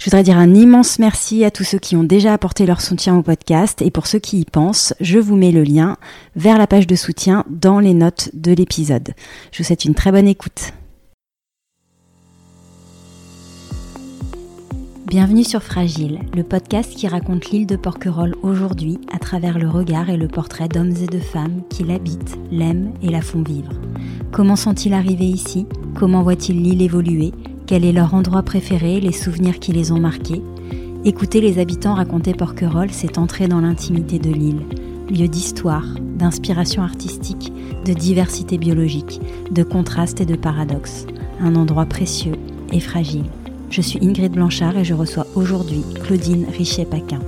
Je voudrais dire un immense merci à tous ceux qui ont déjà apporté leur soutien au podcast et pour ceux qui y pensent, je vous mets le lien vers la page de soutien dans les notes de l'épisode. Je vous souhaite une très bonne écoute. Bienvenue sur Fragile, le podcast qui raconte l'île de Porquerolles aujourd'hui à travers le regard et le portrait d'hommes et de femmes qui l'habitent, l'aiment et la font vivre. Comment sont-ils arrivés ici? Comment voient-ils l'île évoluer? Quel est leur endroit préféré, les souvenirs qui les ont marqués Écouter les habitants raconter Porquerolles, c'est entrer dans l'intimité de l'île, lieu d'histoire, d'inspiration artistique, de diversité biologique, de contraste et de paradoxe, un endroit précieux et fragile. Je suis Ingrid Blanchard et je reçois aujourd'hui Claudine Richet-Paquin.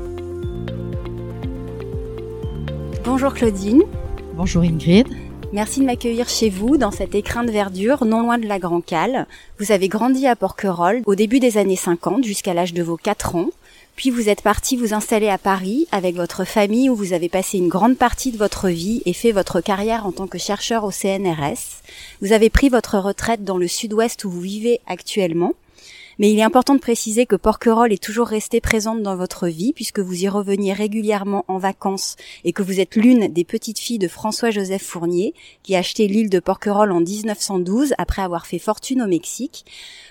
Bonjour Claudine. Bonjour Ingrid. Merci de m'accueillir chez vous dans cet écrin de verdure non loin de la Grand Cale. Vous avez grandi à Porquerolles au début des années 50 jusqu'à l'âge de vos 4 ans. Puis vous êtes parti vous installer à Paris avec votre famille où vous avez passé une grande partie de votre vie et fait votre carrière en tant que chercheur au CNRS. Vous avez pris votre retraite dans le sud-ouest où vous vivez actuellement. Mais il est important de préciser que Porquerolles est toujours restée présente dans votre vie puisque vous y reveniez régulièrement en vacances et que vous êtes l'une des petites filles de François-Joseph Fournier qui a acheté l'île de Porquerolles en 1912 après avoir fait fortune au Mexique.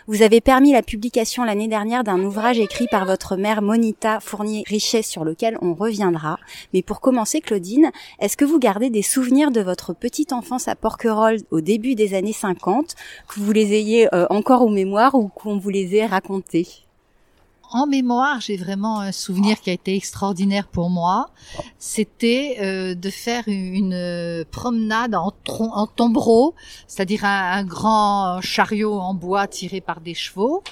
Vous avez permis la publication l'année dernière d'un ouvrage écrit par votre mère Monita Fournier-Richet sur lequel on reviendra. Mais pour commencer, Claudine, est-ce que vous gardez des souvenirs de votre petite enfance à Porquerolles au début des années 50, que vous les ayez euh, encore aux mémoires ou qu'on vous les ait racontés en mémoire, j'ai vraiment un souvenir qui a été extraordinaire pour moi. C'était euh, de faire une, euh, promenade en, en tombereau, c'est-à-dire un, grand chariot en bois tiré par des chevaux,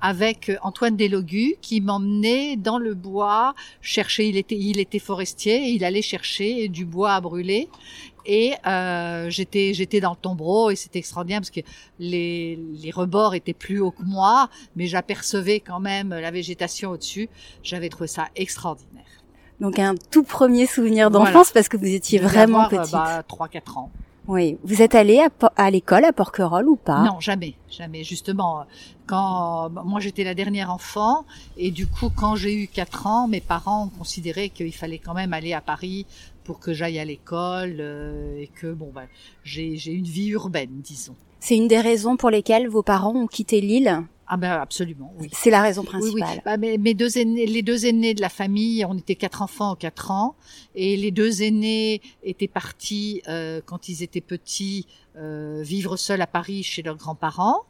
avec Antoine Delogu qui m'emmenait dans le bois chercher. Il était, il était forestier, il allait chercher du bois à brûler et euh, j'étais j'étais dans le tombereau et c'était extraordinaire parce que les, les rebords étaient plus hauts que moi, mais j'apercevais quand même la végétation au-dessus. J'avais trouvé ça extraordinaire. Donc un tout premier souvenir d'enfance parce que vous étiez vraiment avoir, petite. Bah, 3-4 ans. Oui, vous êtes allée à, à l'école à Porquerolles ou pas? Non, jamais, jamais. Justement, quand moi j'étais la dernière enfant et du coup quand j'ai eu 4 ans, mes parents ont considéré qu'il fallait quand même aller à Paris pour que j'aille à l'école euh, et que bon ben j'ai j'ai une vie urbaine disons. C'est une des raisons pour lesquelles vos parents ont quitté l'île ah ben absolument, oui. C'est la raison principale. Oui, oui. Bah, mes, deux aînés, les deux aînés de la famille, on était quatre enfants en quatre ans, et les deux aînés étaient partis euh, quand ils étaient petits euh, vivre seuls à Paris chez leurs grands-parents.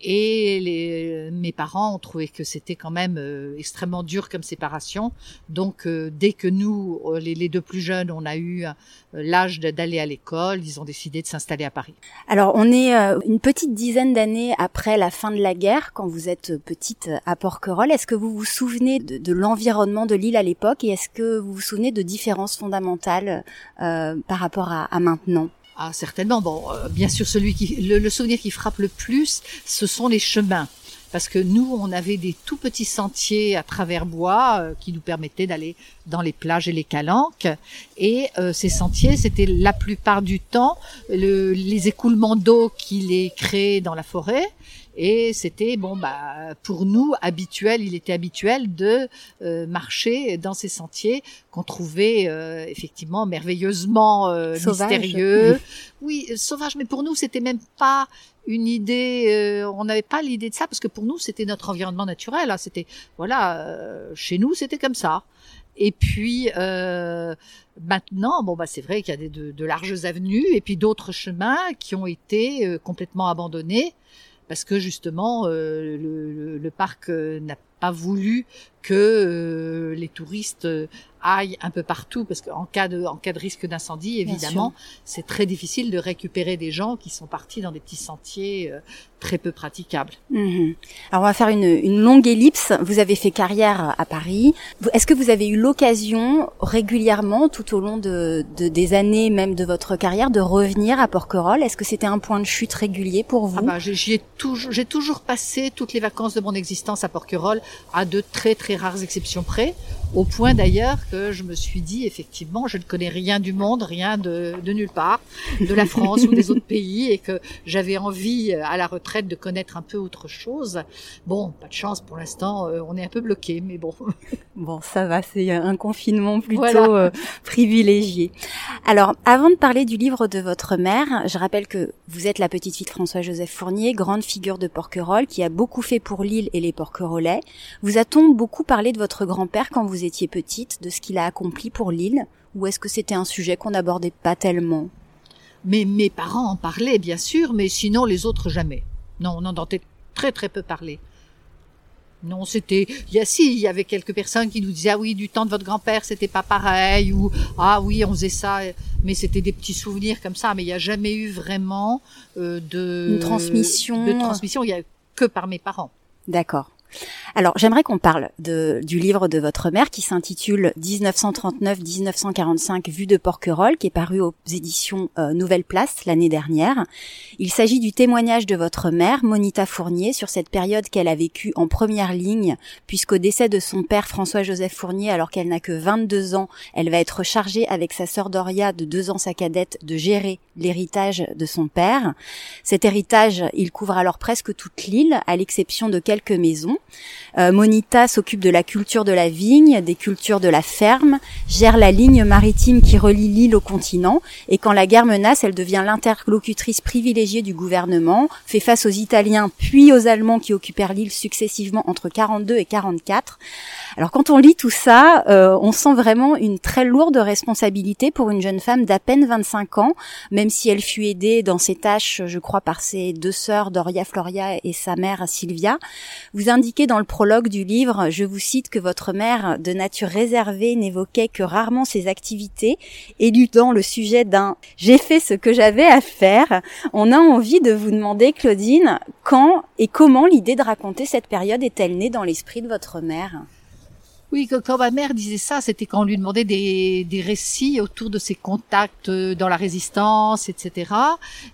Et les, mes parents ont trouvé que c'était quand même euh, extrêmement dur comme séparation. Donc euh, dès que nous, euh, les, deux plus jeunes, on a eu l'âge d'aller à l'école, ils ont décidé de s'installer à Paris. Alors on est une petite dizaine d'années après la fin de la guerre, quand vous êtes petite à Porquerolles. Est-ce que vous vous souvenez de, de l'environnement de l'île à l'époque et est-ce que vous vous souvenez de différences fondamentales par rapport à, à maintenant? Ah, certainement. Bon, euh, bien sûr, celui qui, le, souvenir qui frappe le plus, ce sont les chemins. Parce que nous, on avait des tout petits sentiers à travers bois euh, qui nous permettaient d'aller dans les plages et les calanques. Et euh, ces sentiers, c'était la plupart du temps le, les écoulements d'eau qui les créaient dans la forêt et c'était bon bah pour nous habituel, il était habituel de euh, marcher dans ces sentiers qu'on trouvait euh, effectivement merveilleusement euh, mystérieux. Oui. sauvage, mais pour nous c'était même pas une idée. on n'avait pas l'idée de ça parce que pour nous c'était notre environnement naturel. Hein, c'était voilà, chez nous c'était comme ça. Et puis euh, maintenant, bon bah c'est vrai qu'il y a des, de, de, larges avenues et puis d'autres chemins qui ont été complètement abandonnés parce que justement euh, le, parc euh, n'a pas voulu que les touristes aillent un peu partout parce qu'en cas de en cas de risque d'incendie évidemment c'est très difficile de récupérer des gens qui sont partis dans des petits sentiers euh, très peu praticables. Mhm. Alors on va faire une, une, longue ellipse. Vous avez fait carrière à Paris. Est-ce que vous avez eu l'occasion régulièrement tout au long de, de, des années même de votre carrière de revenir à Porquerolles? Est-ce que c'était un point de chute régulier pour vous? Ah bah, J'ai toujours j'ai toujours passé toutes les vacances de mon existence à Porquerolles à de très très rares exceptions près, au point d'ailleurs que je me suis dit effectivement, je ne connais rien du monde, rien de, de nulle part, de la France ou des autres pays, et que j'avais envie à la retraite de connaître un peu autre chose. Bon, pas de chance pour l'instant, euh, on est un peu bloqué, mais bon. Bon, ça va, c'est un confinement plutôt euh, privilégié. Alors, avant de parler du livre de votre mère, je rappelle que vous êtes la petite fille de François-Joseph Fournier, grande figure de Porquerolles, qui a beaucoup fait pour l'île et les Porquerolais. Vous a-t-on beaucoup parlé de votre grand-père quand vous étiez petite, de ce qu'il a accompli pour l'île, ou est-ce que c'était un sujet qu'on n'abordait pas tellement? Mais mes parents en parlaient, bien sûr, mais sinon les autres jamais. Non, on en entendait très très peu parler. Non, c'était, il y a si, il y avait quelques personnes qui nous disaient, ah oui, du temps de votre grand-père, c'était pas pareil, ou, ah oui, on faisait ça, mais c'était des petits souvenirs comme ça, mais il n'y a jamais eu vraiment euh, de... Une transmission. De transmission, il y a que par mes parents. D'accord. Alors, j'aimerais qu'on parle du livre de votre mère qui s'intitule 1939-1945 Vue de Porquerolles, qui est paru aux éditions euh, Nouvelle Place l'année dernière. Il s'agit du témoignage de votre mère, Monita Fournier, sur cette période qu'elle a vécue en première ligne, puisqu'au décès de son père François-Joseph Fournier, alors qu'elle n'a que 22 ans, elle va être chargée avec sa sœur Doria de deux ans sa cadette de gérer l'héritage de son père. Cet héritage, il couvre alors presque toute l'île, à l'exception de quelques maisons. Euh, Monita s'occupe de la culture de la vigne, des cultures de la ferme, gère la ligne maritime qui relie l'île au continent, et quand la guerre menace, elle devient l'interlocutrice privilégiée du gouvernement, fait face aux Italiens puis aux Allemands qui occupèrent l'île successivement entre 42 et 44. Alors quand on lit tout ça, euh, on sent vraiment une très lourde responsabilité pour une jeune femme d'à peine 25 ans, même si elle fut aidée dans ses tâches, je crois, par ses deux sœurs, Doria Floria et sa mère Sylvia. Vous indiquez dans le prologue du livre, je vous cite que votre mère, de nature réservée, n'évoquait que rarement ses activités, éludant le sujet d'un j'ai fait ce que j'avais à faire. On a envie de vous demander, Claudine, quand et comment l'idée de raconter cette période est-elle née dans l'esprit de votre mère? Oui, quand ma mère disait ça, c'était quand on lui demandait des, des récits autour de ses contacts euh, dans la résistance, etc.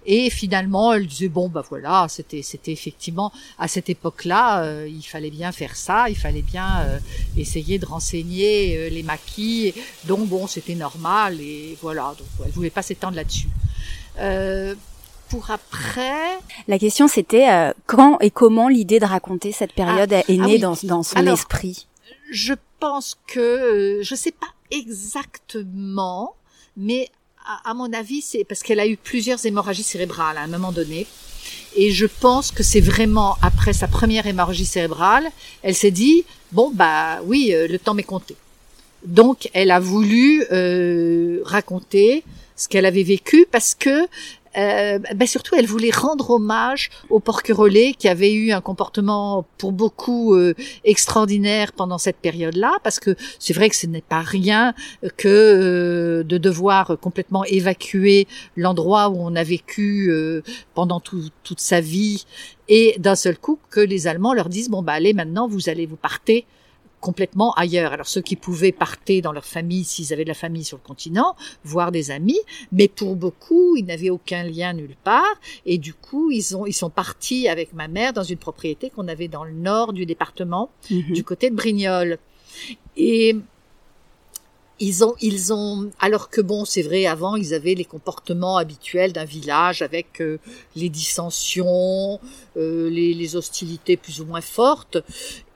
Et finalement, elle disait bon, bah voilà, c'était c'était effectivement à cette époque-là, euh, il fallait bien faire ça, il fallait bien euh, essayer de renseigner les maquis. Donc bon, c'était normal et voilà. Donc elle voulait pas s'étendre là-dessus. pour après. La question c'était quand et comment l'idée de raconter cette période ah, est née dans, dans son esprit? Je pense que euh, je sais pas exactement, mais à, mon avis, c'est parce qu'elle a eu plusieurs hémorragies cérébrales à un moment donné. Et je pense que c'est vraiment après sa première hémorragie cérébrale, elle s'est dit bon bah oui, euh, le temps m'est compté. Donc elle a voulu euh, raconter ce qu'elle avait vécu parce que euh, ben surtout, elle voulait rendre hommage aux porquerolais qui avaient eu un comportement pour beaucoup euh, extraordinaire pendant cette période-là, parce que c'est vrai que ce n'est pas rien que euh, de devoir complètement évacuer l'endroit où on a vécu euh, pendant toute sa vie, et d'un seul coup que les Allemands leur disent bon bah allez maintenant vous allez vous partez complètement ailleurs. Alors ceux qui pouvaient partir dans leur famille, s'ils avaient de la famille sur le continent, voir des amis, mais pour beaucoup, ils n'avaient aucun lien nulle part, et du coup, ils ont ils sont partis avec ma mère dans une propriété qu'on avait dans le nord du département, mhm. du côté de Brignoles. Et ils ont, ils ont, alors que bon, c'est vrai, avant, ils avaient les comportements habituels d'un village avec euh, les dissensions, euh, les, les, hostilités plus ou moins fortes.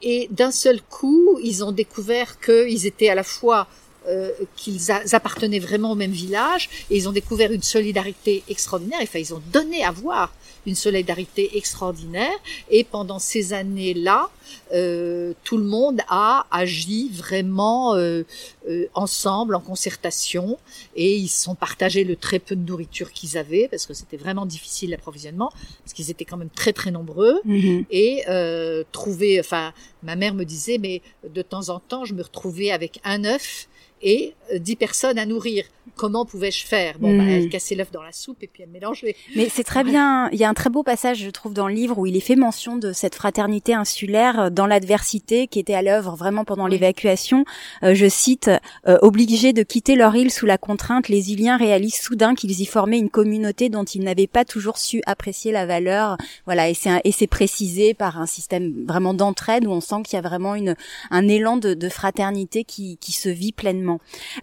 Et d'un seul coup, ils ont découvert qu'ils étaient à la fois euh, qu'ils appartenaient vraiment au même village et ils ont découvert une solidarité extraordinaire. Enfin, ils ont donné à voir une solidarité extraordinaire. Et pendant ces années-là, euh, tout le monde a agi vraiment euh, euh, ensemble, en concertation, et ils se sont partagés le très peu de nourriture qu'ils avaient, parce que c'était vraiment difficile l'approvisionnement, parce qu'ils étaient quand même très très nombreux, Mhm. et euh, trouver, enfin, ma mère me disait, mais de temps en temps, je me retrouvais avec un œuf et euh, dix personnes à nourrir. Comment pouvais-je faire? Bon, bah, elle cassait l'œuf dans la soupe et puis elle mélangeait. Mais c'est très bien. Il y a un très beau passage, je trouve, dans le livre où il est fait mention de cette fraternité insulaire euh, dans l'adversité qui était à l'œuvre vraiment pendant Oui. l'évacuation. Euh, je cite euh, Obligés de quitter leur île sous la contrainte, les Iliens réalisent soudain qu'ils y formaient une communauté dont ils n'avaient pas toujours su apprécier la valeur. Voilà, et c'est un- et c'est précisé par un système vraiment d'entraide où on sent qu'il y a vraiment une un élan de, de fraternité qui qui se vit pleinement.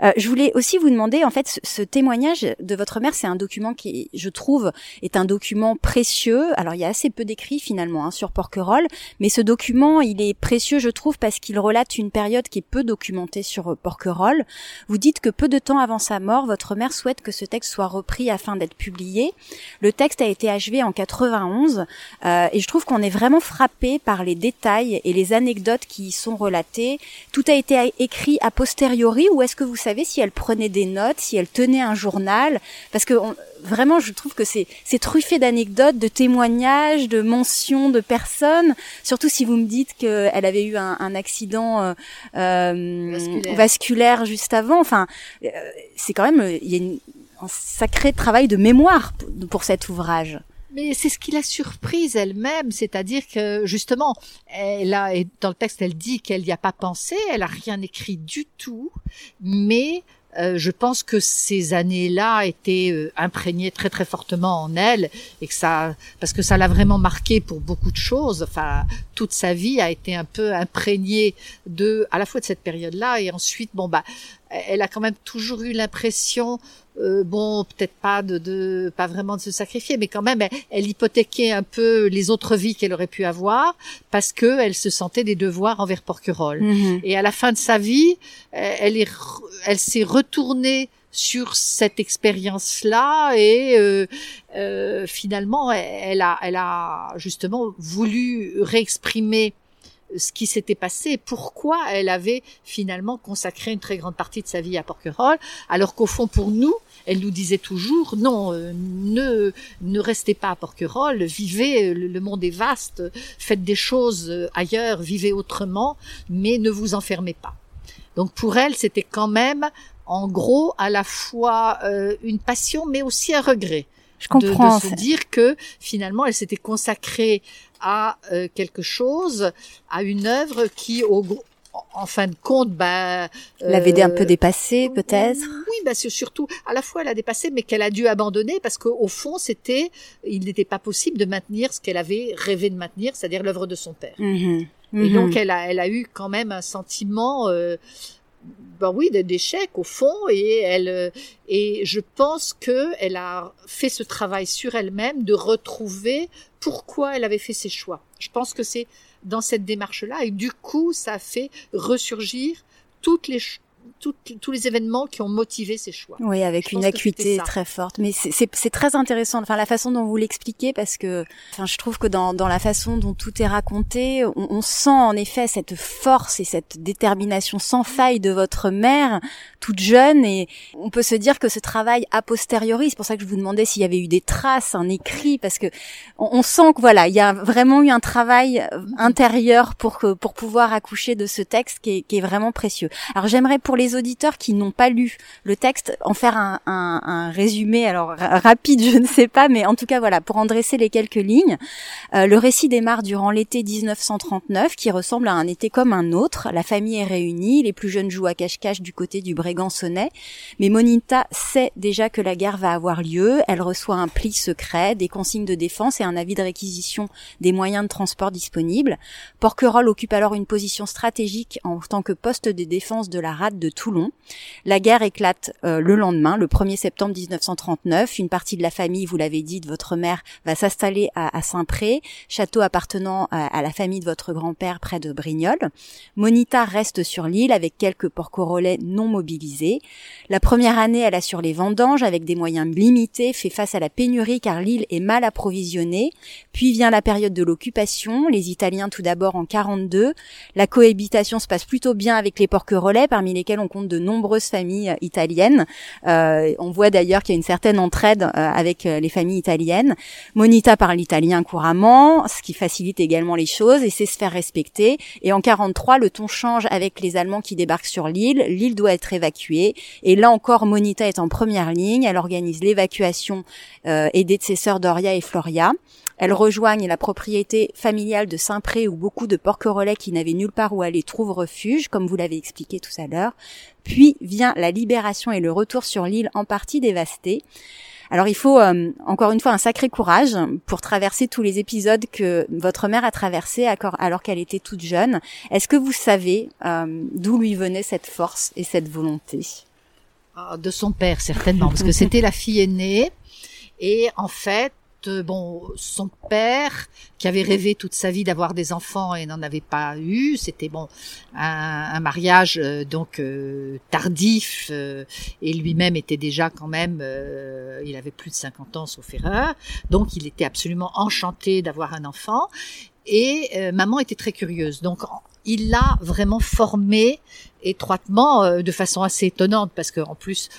Euh, je voulais aussi vous demander, en fait, ce, témoignage de votre mère, c'est un document qui, je trouve, est un document précieux. Alors, il y a assez peu d'écrits finalement hein, sur Porquerolles, mais ce document, il est précieux, je trouve, parce qu'il relate une période qui est peu documentée sur euh, Porquerolles. Vous dites que peu de temps avant sa mort, votre mère souhaite que ce texte soit repris afin d'être publié. Le texte a été achevé en 91, euh, et je trouve qu'on est vraiment frappé par les détails et les anecdotes qui y sont relatées. Tout a été écrit a posteriori, ou est-ce que vous savez si elle prenait des notes, si elle tenait un journal? Parce que on- vraiment, je trouve que c'est truffé d'anecdotes, de témoignages, de mentions de personnes. Surtout si vous me dites qu'elle avait eu un, un accident euh, euh, Vasculaire. vasculaire juste avant. Enfin, euh, c'est quand même il y a une- un sacré travail de mémoire pour, pour cet ouvrage. Mais c'est ce qui l'a surprise elle-même, c'est-à-dire que justement, elle a, dans le texte, elle dit qu'elle n'y a pas pensé, elle a rien écrit du tout, mais euh, je pense que ces années-là étaient euh, imprégnées très très fortement en elle et que ça, parce que ça l'a vraiment marqué pour beaucoup de choses. Enfin, toute sa vie a été un peu imprégnée de, à la fois de cette période-là et ensuite, bon bah, elle a quand même toujours eu l'impression euh, bon, peut-être pas de, de, pas vraiment de se sacrifier, mais quand même, elle, elle hypothéquait un peu les autres vies qu'elle aurait pu avoir parce que elle se sentait des devoirs envers Porquerolles. Mhm. Et à la fin de sa vie, elle est, elle s'est retournée sur cette expérience-là et euh, euh, finalement, elle a, elle a justement voulu réexprimer ce qui s'était passé, pourquoi elle avait finalement consacré une très grande partie de sa vie à Porquerolles, alors qu'au fond, pour nous, elle nous disait toujours non, euh, ne ne restez pas à Porquerolles, vivez, euh, le, le monde est vaste, faites des choses euh, ailleurs, vivez autrement, mais ne vous enfermez pas. Donc pour elle, c'était quand même, en gros, à la fois euh, une passion, mais aussi un regret Je de, comprends. de se dire que finalement elle s'était consacrée à euh, quelque chose, à une œuvre qui, au, en fin de compte, bah, L'avait un euh, peu dépassé, peut-être. Oui, bah surtout, à la fois elle a dépassé, mais qu'elle a dû abandonner parce qu'au fond, c'était, il n'était pas possible de maintenir ce qu'elle avait rêvé de maintenir, c'est-à-dire l'œuvre de son père. Mhm. Et donc elle a, elle a eu quand même un sentiment, euh, ben oui, d- d'échec au fond. Et elle, euh, et je pense que elle a fait ce travail sur elle-même de retrouver pourquoi elle avait fait ses choix. Je pense que c'est dans cette démarche-là, et du coup, ça a fait ressurgir toutes les tous les événements qui ont motivé ses choix. Oui, avec Je une acuité très forte. Mais c'est- très intéressant, enfin la façon dont vous l'expliquez, parce que, enfin, je trouve que dans dans la façon dont tout est raconté, on, on sent en effet cette force et cette détermination sans faille de votre mère, toute jeune, et on peut se dire que ce travail a posteriori, c'est pour ça que je vous demandais s'il y avait eu des traces, un écrit, parce que on, on sent que voilà, il y a vraiment eu un travail euh, intérieur pour que pour pouvoir accoucher de ce texte qui est, qui est vraiment précieux. Alors j'aimerais pour les auditeurs qui n'ont pas lu le texte en faire un, résumé, alors ra- rapide, je ne sais pas, mais en tout cas voilà, pour en dresser les quelques lignes. Euh, le récit démarre durant l'été 1939, qui ressemble à un été comme un autre. La famille est réunie, les plus jeunes jouent à cache-cache du côté du Brégançonnet, mais Monita sait déjà que la guerre va avoir lieu. Elle reçoit un pli secret, des consignes de défense et un avis de réquisition des moyens de transport disponibles. Porquerolles occupe alors une position stratégique en tant que poste de défense de la rade de Toulon. La guerre éclate euh, le lendemain, le 1er septembre 1939. Une partie de la famille, vous l'avez dit, de votre mère va s'installer à, Saint-Pré, château appartenant à, la famille de votre grand-père près de Brignoles. Monita reste sur l'île avec quelques porquerolais non mobilisés. La première année, elle assure les vendanges avec des moyens limités, fait face à la pénurie car l'île est mal approvisionnée. Puis vient la période de l'occupation, les Italiens tout d'abord en 42. La cohabitation se passe plutôt bien avec les porquerolais, parmi lesquels on compte de nombreuses familles italiennes. on voit d'ailleurs qu'il y a une certaine entraide avec les familles italiennes. Monita parle italien couramment, ce qui facilite également les choses et sait se faire respecter. Et en 43, le ton change avec les Allemands qui débarquent sur l'île. L'île doit être évacuée. Et là encore, Monita est en première ligne. Elle organise l'évacuation euh, aidée de ses sœurs Doria et Floria. Elles rejoignent la propriété familiale de Saint-Pré où beaucoup de porquerolais qui n'avaient nulle part où aller trouvent refuge, comme vous l'avez expliqué tout à l'heure. Puis vient la libération et le retour sur l'île en partie dévastée. Alors il faut euh, encore une fois un sacré courage pour traverser tous les épisodes que votre mère a traversés alors qu'elle était toute jeune. Est-ce que vous savez euh, d'où lui venait cette force et cette volonté? Ah, De son père certainement, parce que c'était la fille aînée. Et en fait, bon, son père, qui avait rêvé toute sa vie d'avoir des enfants et n'en avait pas eu, c'était bon un, mariage euh, donc euh, tardif euh, et lui-même était déjà quand même, il avait plus de 50 ans sauf erreur, donc il était absolument enchanté d'avoir un enfant. Et maman était très curieuse, donc il l'a vraiment formé étroitement de façon assez étonnante parce qu'en plus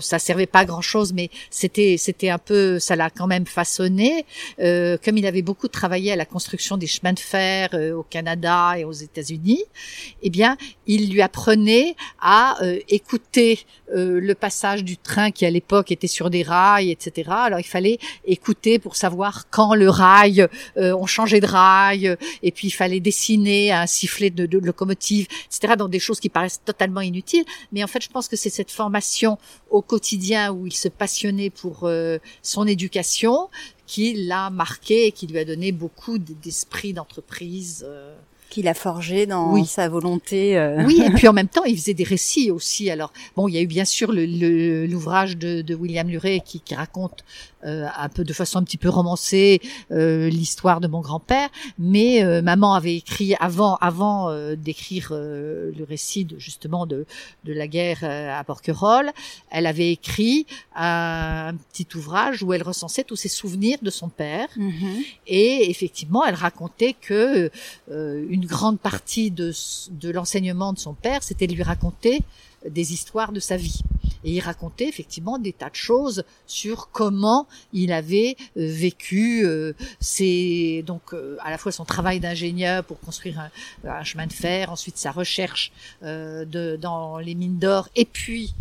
ça servait pas à grand chose, mais c'était c'était un peu, ça l'a quand même façonné. Euh, comme il avait beaucoup travaillé à la construction des chemins de fer euh, au Canada et aux États-Unis, eh bien, il lui apprenait à euh, écouter euh, le passage du train qui à l'époque était sur des rails, etc. Alors il fallait écouter pour savoir quand le rail, on changeait de rail, et puis il fallait dessiner un sifflet de, de locomotive, etc. Dans des choses qui paraissent totalement inutiles, mais en fait, je pense que c'est cette formation quotidien où il se passionnait pour euh, son éducation qui l'a marqué et qui lui a donné beaucoup d'esprit d'entreprise. Euh. Qu'il a forgé dans sa volonté. Euh. Oui, et puis en même temps, il faisait des récits aussi. Alors, bon, il y a eu bien sûr l'ouvrage de, de, William Luray qui, qui raconte un peu de façon un petit peu romancée euh, l'histoire de mon grand-père, mais euh, maman avait écrit avant avant d'écrire le récit de, justement de de la guerre à Porquerolles, elle avait écrit un, petit ouvrage où elle recensait tous ses souvenirs de son père mm-hmm. et effectivement elle racontait que une grande partie de de l'enseignement de son père c'était de lui raconter des histoires de sa vie. Et il racontait effectivement des tas de choses sur comment il avait euh, vécu euh, ses, donc euh, à la fois son travail d'ingénieur pour construire un, chemin de fer, ensuite sa recherche de, dans les mines d'or, et puis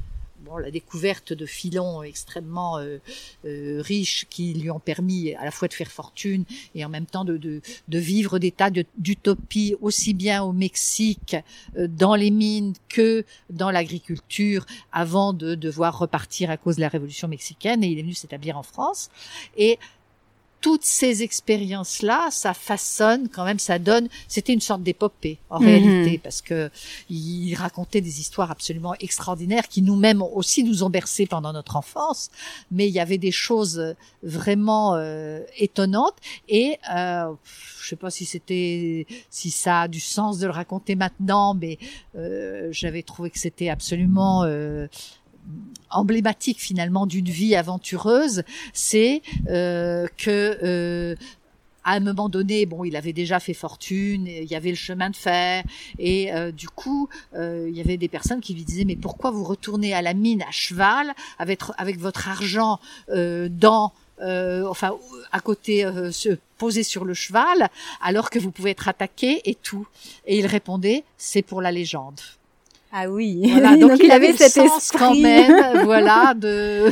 la découverte de filons extrêmement euh, euh, riches qui lui ont permis à la fois de faire fortune et en même temps de, de, de vivre des tas d'utopies aussi bien au Mexique, euh, dans les mines que dans l'agriculture, avant de devoir repartir à cause de la révolution mexicaine. Et il est venu s'établir en France. Et toutes ces expériences-là, ça façonne quand même, ça donne. C'était une sorte d'épopée en mhm. réalité, parce que il racontait des histoires absolument extraordinaires qui nous-mêmes aussi nous ont bercés pendant notre enfance. Mais il y avait des choses vraiment euh, étonnantes et euh, je sais pas si c'était, si ça a du sens de le raconter maintenant, mais euh, j'avais trouvé que c'était absolument euh, emblématique finalement d'une vie aventureuse, c'est euh, que euh, à un moment donné, bon, il avait déjà fait fortune, il y avait le chemin de fer, et euh, du coup, il y avait des personnes qui lui disaient mais pourquoi vous retournez à la mine à cheval avec avec votre argent dans enfin à côté se poser sur le cheval alors que vous pouvez être attaqué et tout. Et il répondait c'est pour la légende ah oui. Voilà, donc, il, avait, cet sens quand même, voilà, de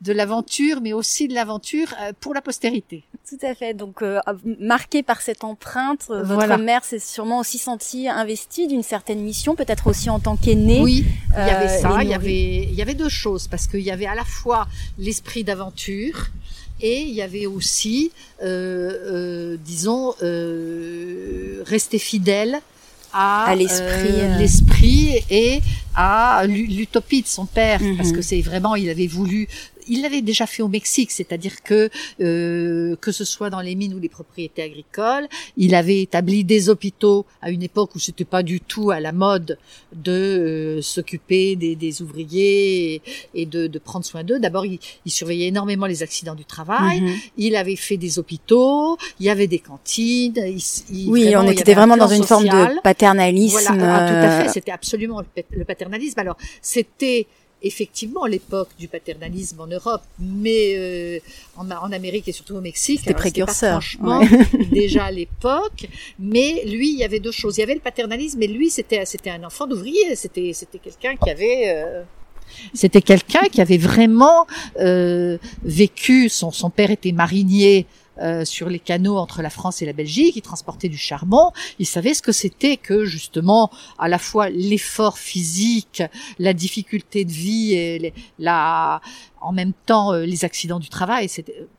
de l'aventure, mais aussi de l'aventure euh, pour la postérité. Tout à fait. Donc euh, marqué par cette empreinte, euh, votre mère s'est sûrement aussi sentie investie d'une certaine mission, peut-être aussi en tant qu'aînée. Oui, il y avait ça. Il y avait il y avait deux choses parce qu'il y avait à la fois l'esprit d'aventure. Et il y avait aussi, disons, rester fidèle à, l'esprit euh, l'esprit et à l'utopie de son père parce mhm. que c'est vraiment il avait voulu il l'avait déjà fait au Mexique, c'est-à-dire que euh, que ce soit dans les mines ou les propriétés agricoles, il avait établi des hôpitaux à une époque où c'était pas du tout à la mode de euh, s'occuper des, des, ouvriers et, de, de, prendre soin d'eux. D'abord, il, il, surveillait énormément les accidents du travail. Mhm. Il avait fait des hôpitaux, il y avait des cantines. Il, oui, on était vraiment dans une forme de paternalisme. Voilà, ah, tout à fait. C'était absolument le paternalisme. Alors, c'était effectivement l'époque du paternalisme en Europe, mais euh, en, en, Amérique et surtout au Mexique. C'était précurseur. franchement, déjà à l'époque. Mais lui, il y avait deux choses. Il y avait le paternalisme, mais lui, c'était c'était un enfant d'ouvrier. C'était c'était quelqu'un qui avait euh, c'était quelqu'un qui avait vraiment euh, vécu. Son son père était marinier euh, sur les canaux entre la France et la Belgique, il transportait du charbon, il savait ce que c'était que justement à la fois l'effort physique, la difficulté de vie et la en même temps euh, les accidents du travail.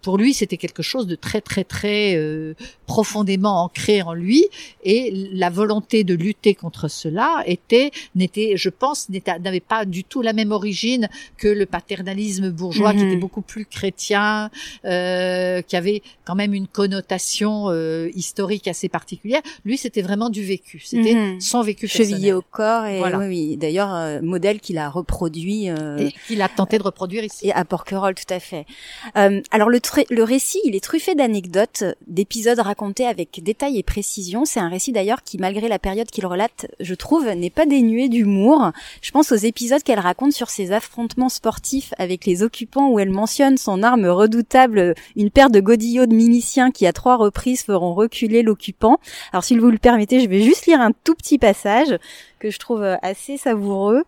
Pour lui, c'était quelque chose de très très très euh, profondément ancré en lui, et la volonté de lutter contre cela était n'était, je pense, n'avait pas du tout la même origine que le paternalisme bourgeois, qui était mhm. beaucoup plus chrétien, euh, qui avait quand même une connotation euh, historique assez particulière. Lui, c'était vraiment du vécu. C'était mhm. son vécu chevillé au corps et oui, oui. d'ailleurs modèle qu'il a reproduit et qu'il a tenté de reproduire ici à Porquerolles, tout à fait. Euh, alors le, le récit, il est truffé d'anecdotes, d'épisodes racontés avec détail et précision. C'est un récit d'ailleurs qui, malgré la période qu'il relate, je trouve, n'est pas dénué d'humour. Je pense aux épisodes qu'elle raconte sur ses affrontements sportifs avec les occupants où elle mentionne son arme redoutable, une paire de godillots de miliciens qui à trois reprises feront reculer l'occupant. Alors si vous le permettez, je vais juste lire un tout petit passage que je trouve assez savoureux.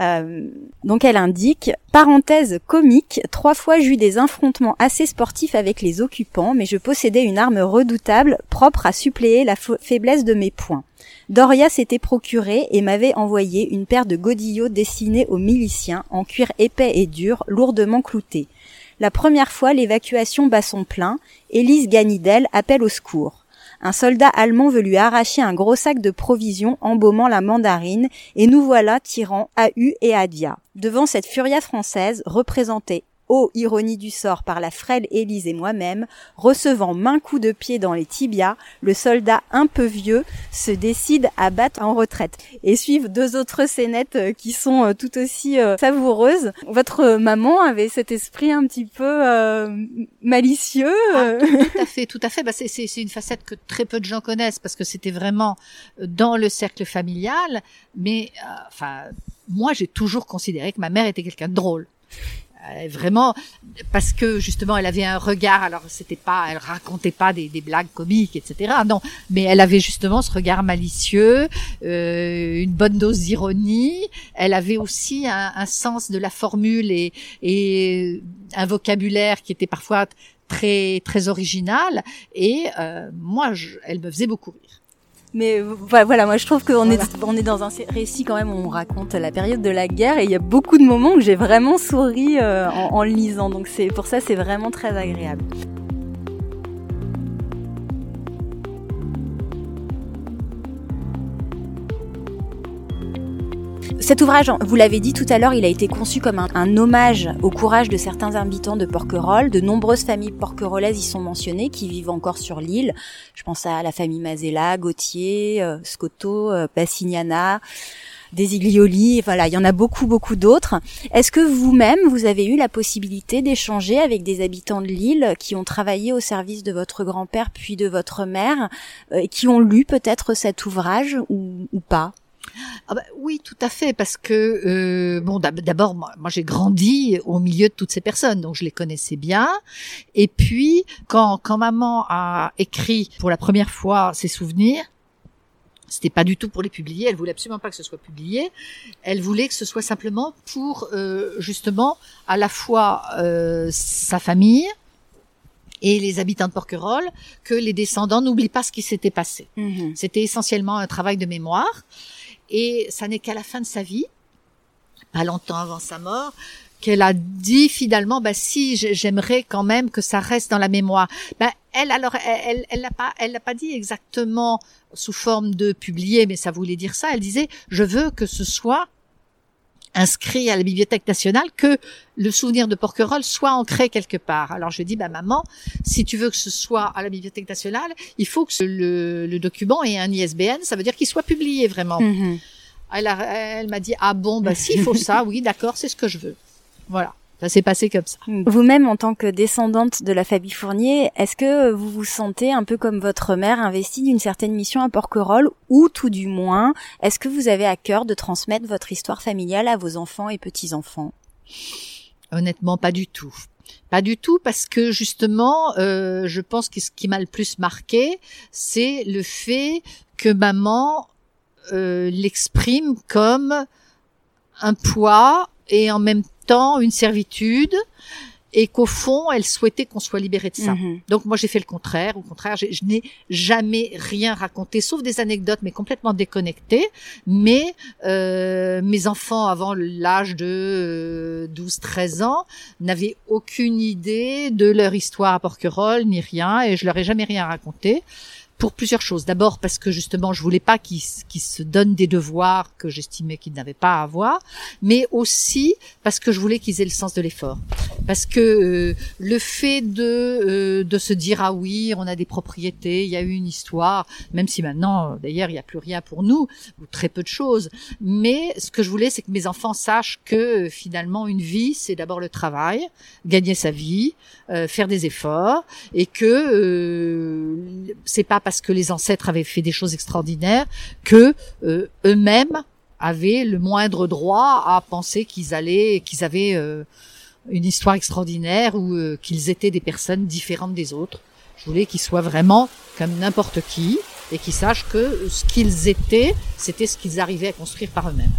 Euh, donc elle indique, parenthèse comique, trois fois j'eus des affrontements assez sportifs avec les occupants, mais je possédais une arme redoutable, propre à suppléer la faiblesse de mes poings. Doria s'était procuré et m'avait envoyé une paire de godillots destinés aux miliciens, en cuir épais et dur, lourdement cloutés. La première fois, l'évacuation bat son plein, Élise Ganidel appelle au secours un soldat allemand veut lui arracher un gros sac de provisions embaumant la mandarine, et nous voilà tirant à U et à Dia. Devant cette furia française, représentée ô ironie du sort par la frêle Élise et moi-même, recevant main coup de pied dans les tibias, le soldat un peu vieux se décide à battre en retraite. Et suivent deux autres scénettes euh, qui sont euh, tout aussi euh, savoureuses. Votre maman avait cet esprit un petit peu malicieux. Ah, tout, à fait, tout à fait. Bah, c'est une facette que très peu de gens connaissent parce que c'était vraiment dans le cercle familial. Mais enfin, moi, j'ai toujours considéré que ma mère était quelqu'un de drôle. Euh, vraiment parce que justement elle avait un regard alors c'était pas elle racontait pas des, des, blagues comiques etc non. Mais elle avait justement ce regard malicieux euh, une bonne dose d'ironie. Elle avait aussi un, un, sens de la formule et, et un vocabulaire qui était parfois très très original. Et euh, moi je, elle me faisait beaucoup rire mais voilà, moi je trouve qu'on est, on est dans un récit quand même où on raconte la période de la guerre et il y a beaucoup de moments où j'ai vraiment souri euh, en, en lisant. Donc c'est pour ça c'est vraiment très agréable. Cet ouvrage, vous l'avez dit tout à l'heure, il a été conçu comme un, hommage au courage de certains habitants de Porquerolles. De nombreuses familles porquerolaises y sont mentionnées, qui vivent encore sur l'île. Je pense à la famille Mazella, Gauthier, euh, Scotto, euh, Bassignana, Desiglioli, voilà, il y en a beaucoup, beaucoup d'autres. Est-ce que vous-même, vous avez eu la possibilité d'échanger avec des habitants de l'île qui ont travaillé au service de votre grand-père puis de votre mère, euh, et qui ont lu peut-être cet ouvrage ou pas? Ah bah, oui, tout à fait, parce que euh, bon, d'abord, moi, j'ai grandi au milieu de toutes ces personnes, donc je les connaissais bien. Et puis, quand quand maman a écrit pour la première fois ses souvenirs, c'était pas du tout pour les publier. Elle voulait absolument pas que ce soit publié. Elle voulait que ce soit simplement pour euh, justement à la fois euh, sa famille et les habitants de Porquerolles que les descendants n'oublient pas ce qui s'était passé. Mm-hmm. C'était essentiellement un travail de mémoire. Et ça n'est qu'à la fin de sa vie, pas longtemps avant sa mort, qu'elle a dit finalement, bah si, j'aimerais quand même que ça reste dans la mémoire. Bah, elle, alors, elle, elle l'a pas, elle l'a pas dit exactement sous forme de publier, mais ça voulait dire ça. Elle disait, je veux que ce soit inscrit à la Bibliothèque nationale que le souvenir de Porquerolles soit ancré quelque part. Alors je dis, bah maman, si tu veux que ce soit à la Bibliothèque nationale, il faut que le, document ait un ISBN, ça veut dire qu'il soit publié vraiment. Mhm. Elle, elle m'a dit, ah bon, bah s'il faut ça, oui, d'accord, c'est ce que je veux. Voilà. Ça s'est passé comme ça. Vous-même, en tant que descendante de la famille Fournier, est-ce que vous vous sentez un peu comme votre mère investie d'une certaine mission à Porquerolles ou tout du moins, est-ce que vous avez à cœur de transmettre votre histoire familiale à vos enfants et petits-enfants? Honnêtement, pas du tout. Pas du tout parce que justement, euh, je pense que ce qui m'a le plus marqué, c'est le fait que maman euh, l'exprime comme un poids et en même temps une servitude et qu'au fond, elle souhaitait qu'on soit libéré de ça. Mhm. Donc moi, j'ai fait le contraire. Au contraire, je n'ai jamais rien raconté, sauf des anecdotes, mais complètement déconnectées. Mais euh, mes enfants, avant l'âge de 12-13 euh, ans, n'avaient aucune idée de leur histoire à Porquerolles, ni rien, et je leur ai jamais rien raconté pour plusieurs choses. D'abord parce que justement, je voulais pas qu'ils se donnent des devoirs que j'estimais qu'ils n'avaient pas à avoir, mais aussi parce que je voulais qu'ils aient le sens de l'effort. Parce que euh, le fait de euh, de se dire ah oui, on a des propriétés, il y a eu une histoire, même si maintenant d'ailleurs il n'y a plus rien pour nous ou très peu de choses, mais ce que je voulais c'est que mes enfants sachent que euh, finalement une vie c'est d'abord le travail, gagner sa vie, faire des efforts et que c'est pas parce que les ancêtres avaient fait des choses extraordinaires que euh, eux-mêmes avaient le moindre droit à penser qu'ils allaient, qu'ils avaient euh, une histoire extraordinaire ou euh, qu'ils étaient des personnes différentes des autres. Je voulais qu'ils soient vraiment comme n'importe qui et qu'ils sachent que ce qu'ils étaient, c'était ce qu'ils arrivaient à construire par eux-mêmes.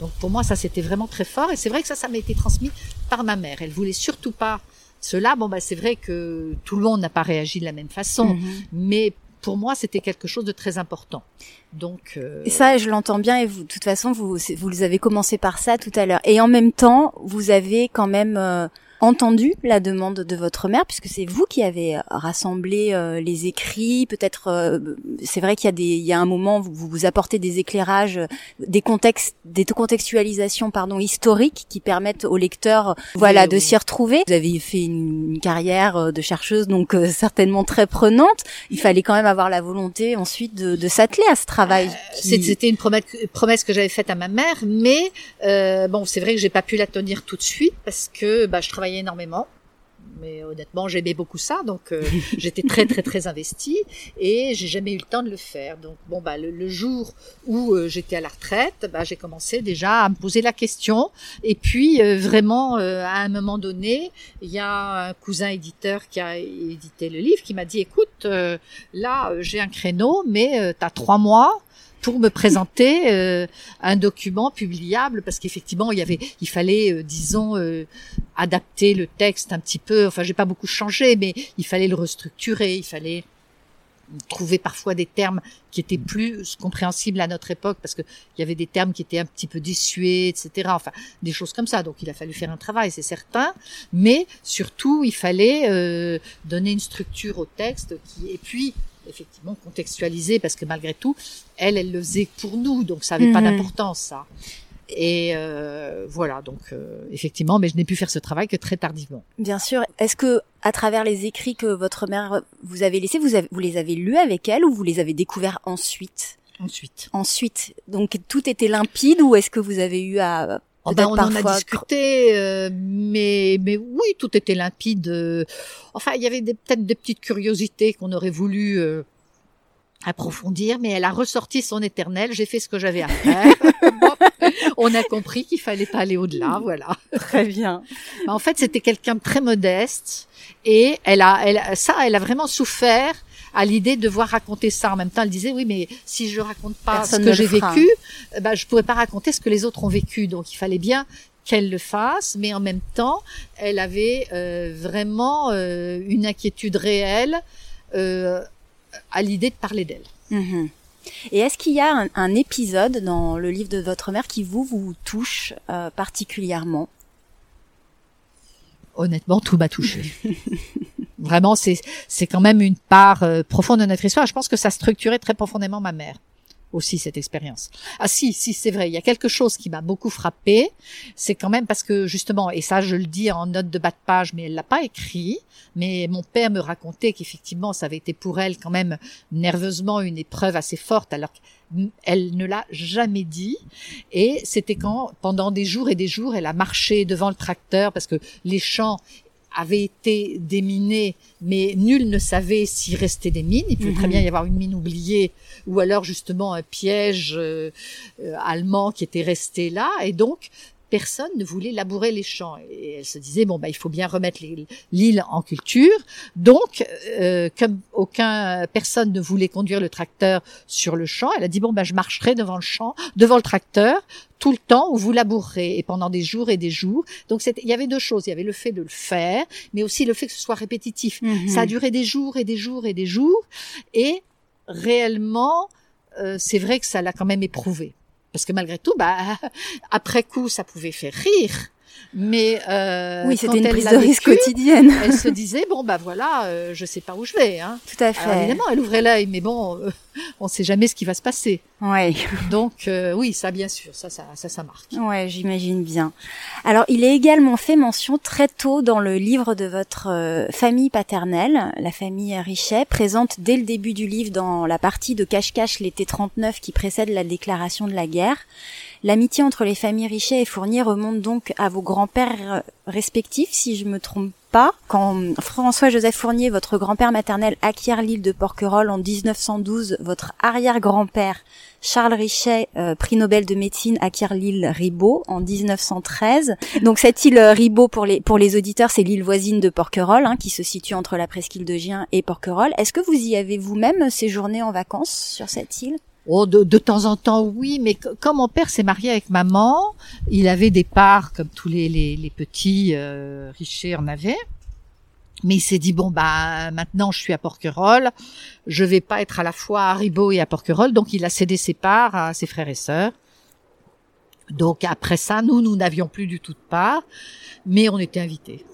Donc pour moi, ça c'était vraiment très fort et c'est vrai que ça, ça m'a été transmis par ma mère. Elle voulait surtout pas cela. Bon, bah c'est vrai que tout le monde n'a pas réagi de la même façon, mm-hmm. mais pour moi, c'était quelque chose de très important. Donc euh... et ça, je l'entends bien. Et vous, de toute façon, vous vous avez commencé par ça tout à l'heure. Et en même temps, vous avez quand même euh, entendu la demande de votre mère, puisque c'est vous qui avez euh, rassemblé euh, les écrits. Peut-être, euh, c'est vrai qu'il y a des, il y a un moment vous vous apportez des éclairages, des contextes, des contextualisations, pardon, historiques qui permettent au lecteur, voilà, de s'y retrouver. Vous avez fait une, carrière de chercheuse, donc certainement très prenante. Il fallait quand même avoir la volonté ensuite de, de s'atteler à ce travail. C'était une promesse, promesse que j'avais faite à ma mère, mais bon, c'est vrai que j'ai pas pu la tenir tout de suite parce que bah, je énormément. Mais honnêtement j'aimais beaucoup ça donc euh, j'étais très très très investie et j'ai jamais eu le temps de le faire. Donc bon bah le, jour où euh, j'étais à la retraite bah j'ai commencé déjà à me poser la question. Et puis euh, vraiment à un moment donné il y a un cousin éditeur qui a édité le livre qui m'a dit écoute là j'ai un créneau mais tu as trois mois pour me présenter euh, un document publiable parce qu'effectivement il y avait il fallait euh, disons euh, adapter le texte un petit peu. Enfin j'ai pas beaucoup changé mais il fallait le restructurer il fallait trouver parfois des termes qui étaient plus compréhensibles à notre époque parce que il y avait des termes qui étaient un petit peu dissués etc enfin des choses comme ça. Donc il a fallu faire un travail c'est certain. Mais surtout il fallait donner une structure au texte qui et puis effectivement contextualiser parce que malgré tout, elle, elle le faisait pour nous, donc ça n'avait pas mhm. d'importance ça. Et euh, voilà, donc euh, effectivement, mais je n'ai pu faire ce travail que très tardivement. Bien sûr. Est-ce que à travers les écrits que votre mère vous avait laissés, vous, avez, vous les avez lus avec elle ou vous les avez découverts ensuite? Ensuite. Ensuite. Donc tout était limpide ou est-ce que vous avez eu à Oh ben, on en a discuté, euh, mais mais oui, tout était limpide. Euh. enfin, il y avait peut-être des petites curiosités qu'on aurait voulu euh, approfondir, mais elle a ressorti son éternel. J'ai fait ce que j'avais à faire. on a compris qu'il fallait pas aller au-delà, voilà. Très bien. En fait, c'était quelqu'un de très modeste et elle a, elle, ça, elle a vraiment souffert à l'idée de devoir raconter ça. En même temps, elle disait oui, mais si je raconte pas ce que j'ai vécu, bah, je pourrais pas raconter ce que les autres ont vécu. Donc, il fallait bien qu'elle le fasse, mais en même temps, elle avait euh, vraiment euh, une inquiétude réelle euh, à l'idée de parler d'elle. Mhm. Et est-ce qu'il y a un, un, épisode dans le livre de votre mère qui vous vous touche particulièrement? Honnêtement, tout m'a touché. Vraiment, c'est c'est quand même une part euh, profonde de notre histoire. Je pense que ça structurait très profondément ma mère. aussi cette expérience. Ah si, si, c'est vrai, il y a quelque chose qui m'a beaucoup frappé, c'est quand même parce que justement, et ça je le dis en note de bas de page, mais elle l'a pas écrit, mais mon père me racontait qu'effectivement ça avait été pour elle quand même nerveusement une épreuve assez forte, alors qu'elle ne l'a jamais dit, et c'était quand pendant des jours et des jours elle a marché devant le tracteur parce que les champs avaient été déminés, mais nul ne savait s'il restait des mines. Il pouvait très Mhm. bien y avoir une mine oubliée ou alors justement un piège euh, euh, allemand qui était resté là. Et donc, personne ne voulait labourer les champs. Et elle se disait, bon, bah, il faut bien remettre l'île en culture. Donc, euh, comme aucun personne ne voulait conduire le tracteur sur le champ, elle a dit, bon, bah, je marcherai devant le champ, devant le tracteur, tout le temps où vous labourerez et pendant des jours et des jours. Donc, il y avait deux choses. Il y avait le fait de le faire, mais aussi le fait que ce soit répétitif. Mhm. Ça a duré des jours et des jours et des jours. Et réellement, euh, c'est vrai que ça l'a quand même éprouvé. Parce que malgré tout, bah, après coup, ça pouvait faire rire. Mais euh, oui, c'était une prise de risque quotidienne. Elle se disait bon bah voilà, euh, je sais pas où je vais. Hein. Tout à Alors, fait. évidemment, elle ouvrait l'œil, mais bon, euh, on sait jamais ce qui va se passer. Ouais. Donc euh, oui, ça bien sûr, ça ça ça, ça marque. Ouais, j'imagine bien. Alors, il est également fait mention très tôt dans le livre de votre euh, famille paternelle, la famille Richet, présente dès le début du livre dans la partie de cache-cache l'été 39 qui précède la déclaration de la guerre. L'amitié entre les familles Richet et Fournier remonte donc à vos grands-pères euh, respectifs, si je me trompe pas. Quand François-Joseph Fournier, votre grand-père maternel, acquiert l'île de Porquerolles en 1912, votre arrière-grand-père Charles Richet, euh, prix Nobel de médecine, acquiert l'île Ribot en 1913. Donc cette île euh, Ribot, pour les pour les auditeurs, c'est l'île voisine de Porquerolles, hein, qui se situe entre la presqu'île de Gien et Porquerolles. Est-ce que vous y avez vous-même séjourné en vacances sur cette île? Oh, de, de temps en temps, oui, mais quand mon père s'est marié avec maman, il avait des parts comme tous les, les, les petits euh, en avaient. Mais il s'est dit bon bah maintenant je suis à Porquerolles, je vais pas être à la fois à Ribot et à Porquerolles, donc il a cédé ses parts à ses frères et sœurs. Donc après ça, nous nous n'avions plus du tout de part, mais on était invités.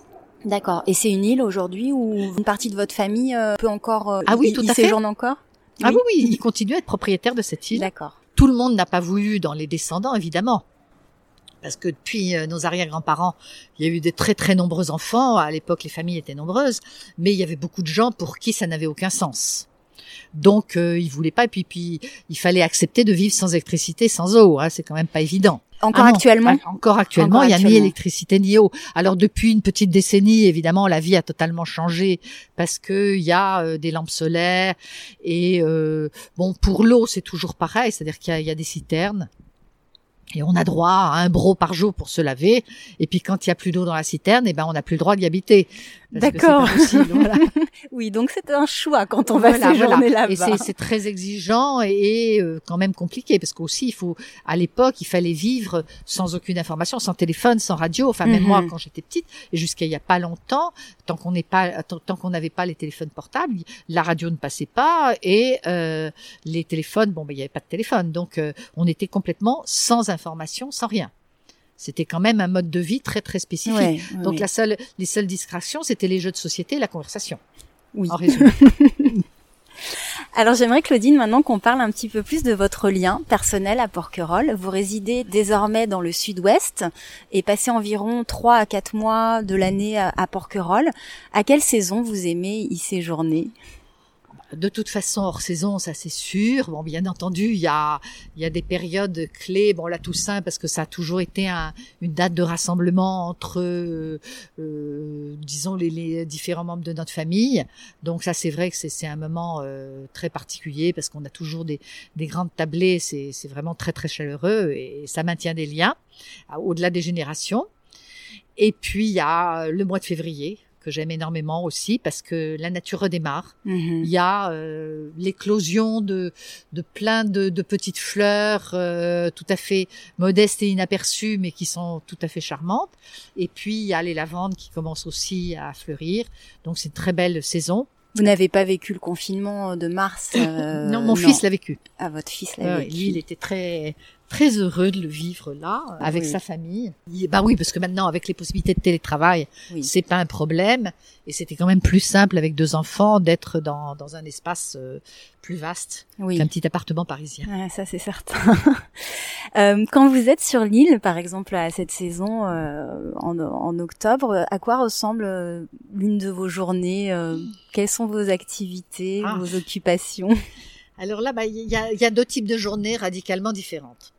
D'accord. Et c'est une île aujourd'hui où une partie de votre famille euh, peut encore euh, Ah oui, y- tout y à fait. séjourne encore? Ah oui oui, il continue à être propriétaire de cette île. D'accord. Tout le monde n'a pas voulu dans les descendants, évidemment. Parce que depuis euh, nos arrière-grands-parents, il y a eu de très très nombreux enfants. À l'époque, les familles étaient nombreuses, mais il y avait beaucoup de gens pour qui ça n'avait aucun sens. Donc, euh, ils voulaient pas. Et puis, puis, il fallait accepter de vivre sans électricité, sans eau. Hein, c'est quand même pas évident. Encore Ah actuellement ah, Encore actuellement, Encore il n'y a ni actuellement. électricité ni eau. Alors depuis une petite décennie, évidemment, la vie a totalement changé parce que il y a euh, des lampes solaires et euh, bon pour l'eau c'est toujours pareil, c'est-à-dire qu'il y y a des citernes. Et on a droit à un bro par jour pour se laver. Et puis quand il y a plus d'eau dans la citerne, eh ben on n'a plus le droit d'y habiter. D'accord. voilà. Oui, donc c'est un choix quand on va Voilà, séjourner voilà. Et là-bas. c'est- c'est très exigeant et, et, euh, quand même compliqué parce qu'aussi il faut, à l'époque, il fallait vivre sans aucune information, sans téléphone, sans radio. Enfin même Mhm. moi quand j'étais petite et jusqu'à il y a pas longtemps, tant qu'on n'est pas, tant, tant qu'on n'avait pas les téléphones portables, la radio ne passait pas et euh, les téléphones, bon ben il y avait pas de téléphone, donc euh, on était complètement sans information, sans rien. C'était quand même un mode de vie très très spécifique. Ouais, Donc la seule, les seules distractions, c'était les jeux de société, et la conversation. Oui. En résumé. Alors j'aimerais Claudine maintenant qu'on parle un petit peu plus de votre lien personnel à Porquerolles. Vous résidez désormais dans le sud-ouest et passez environ 3 à 4 mois de l'année à Porquerolles. À quelle saison vous aimez y séjourner? De toute façon, hors saison, ça c'est sûr. Bon, bien entendu, il y a, il y a des périodes clés. Bon, la Toussaint, parce que ça a toujours été un- une date de rassemblement entre, euh, euh, disons, les, les différents membres de notre famille. Donc ça, c'est vrai que c'est un moment euh, très particulier parce qu'on a toujours des, des grandes tablées. C'est vraiment très très chaleureux et ça maintient des liens au-delà des générations. Et puis il y a le mois de février que j'aime énormément aussi parce que la nature redémarre. Mhm. Il y a euh, l'éclosion de, de plein de, de petites fleurs euh, tout à fait modestes et inaperçues, mais qui sont tout à fait charmantes. Et puis il y a les lavandes qui commencent aussi à fleurir. Donc c'est une très belle saison. Vous n'avez pas vécu le confinement de mars euh, non, mon fils l'a vécu. Ah, votre fils l'a vécu. lui, il était très très heureux de le vivre là, avec Oui. sa famille. Il- Bah oui, parce que maintenant, avec les possibilités de télétravail, Oui. c'est pas un problème. Et c'était quand même plus simple avec deux enfants d'être dans, dans un espace euh, plus vaste Oui. qu'un petit appartement parisien. Ouais, ça c'est certain. Euh, quand vous êtes sur l'île, par exemple à cette saison euh, en, en octobre, à quoi ressemble euh, l'une de vos journées euh, Quelles sont vos activités, Ah. vos occupations? Alors là, bah, il y, a, il y a deux types de journées radicalement différentes.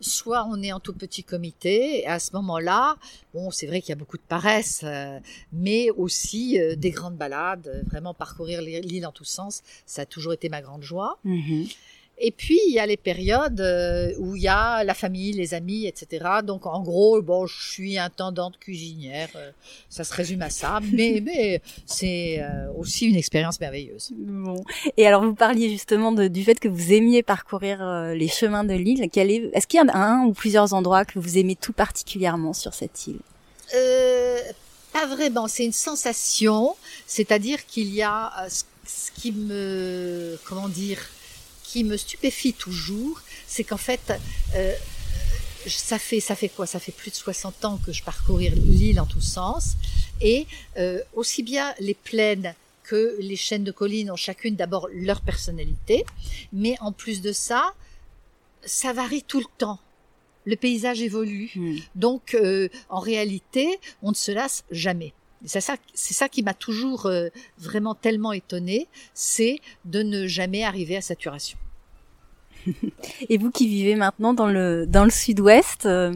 Soit on est en tout petit comité, et à ce moment-là, bon, c'est vrai qu'il y a beaucoup de paresse, euh, mais aussi euh, des grandes balades, euh, vraiment parcourir l'île en tous sens, ça a toujours été ma grande joie. Mhm. Et puis il y a les périodes euh, où il y a la famille, les amis, etc. Donc en gros, bon, je suis intendante cuisinière, euh, ça se résume à ça, mais mais c'est euh, aussi une expérience merveilleuse. Bon. Et alors vous parliez justement de- du fait que vous aimiez parcourir les chemins de l'île. Est Est-ce qu'il y a un ou plusieurs endroits que vous aimez tout particulièrement sur cette île? Euh, pas vraiment, c'est une sensation, c'est-à-dire qu'il y a ce, ce qui me, comment dire, qui me stupéfie toujours, c'est qu'en fait, euh, ça fait ça fait quoi? Ça fait plus de 60 ans que je parcourir l'île en tous sens, et euh, aussi bien les plaines que les chaînes de collines ont chacune d'abord leur personnalité, mais en plus de ça, ça varie tout le temps. Le paysage évolue. Hmm. Donc, euh, en réalité, on ne se lasse jamais. C'est ça, c'est ça qui m'a toujours euh, vraiment tellement étonné, c'est de ne jamais arriver à saturation. Et vous qui vivez maintenant dans le dans le sud-ouest, euh,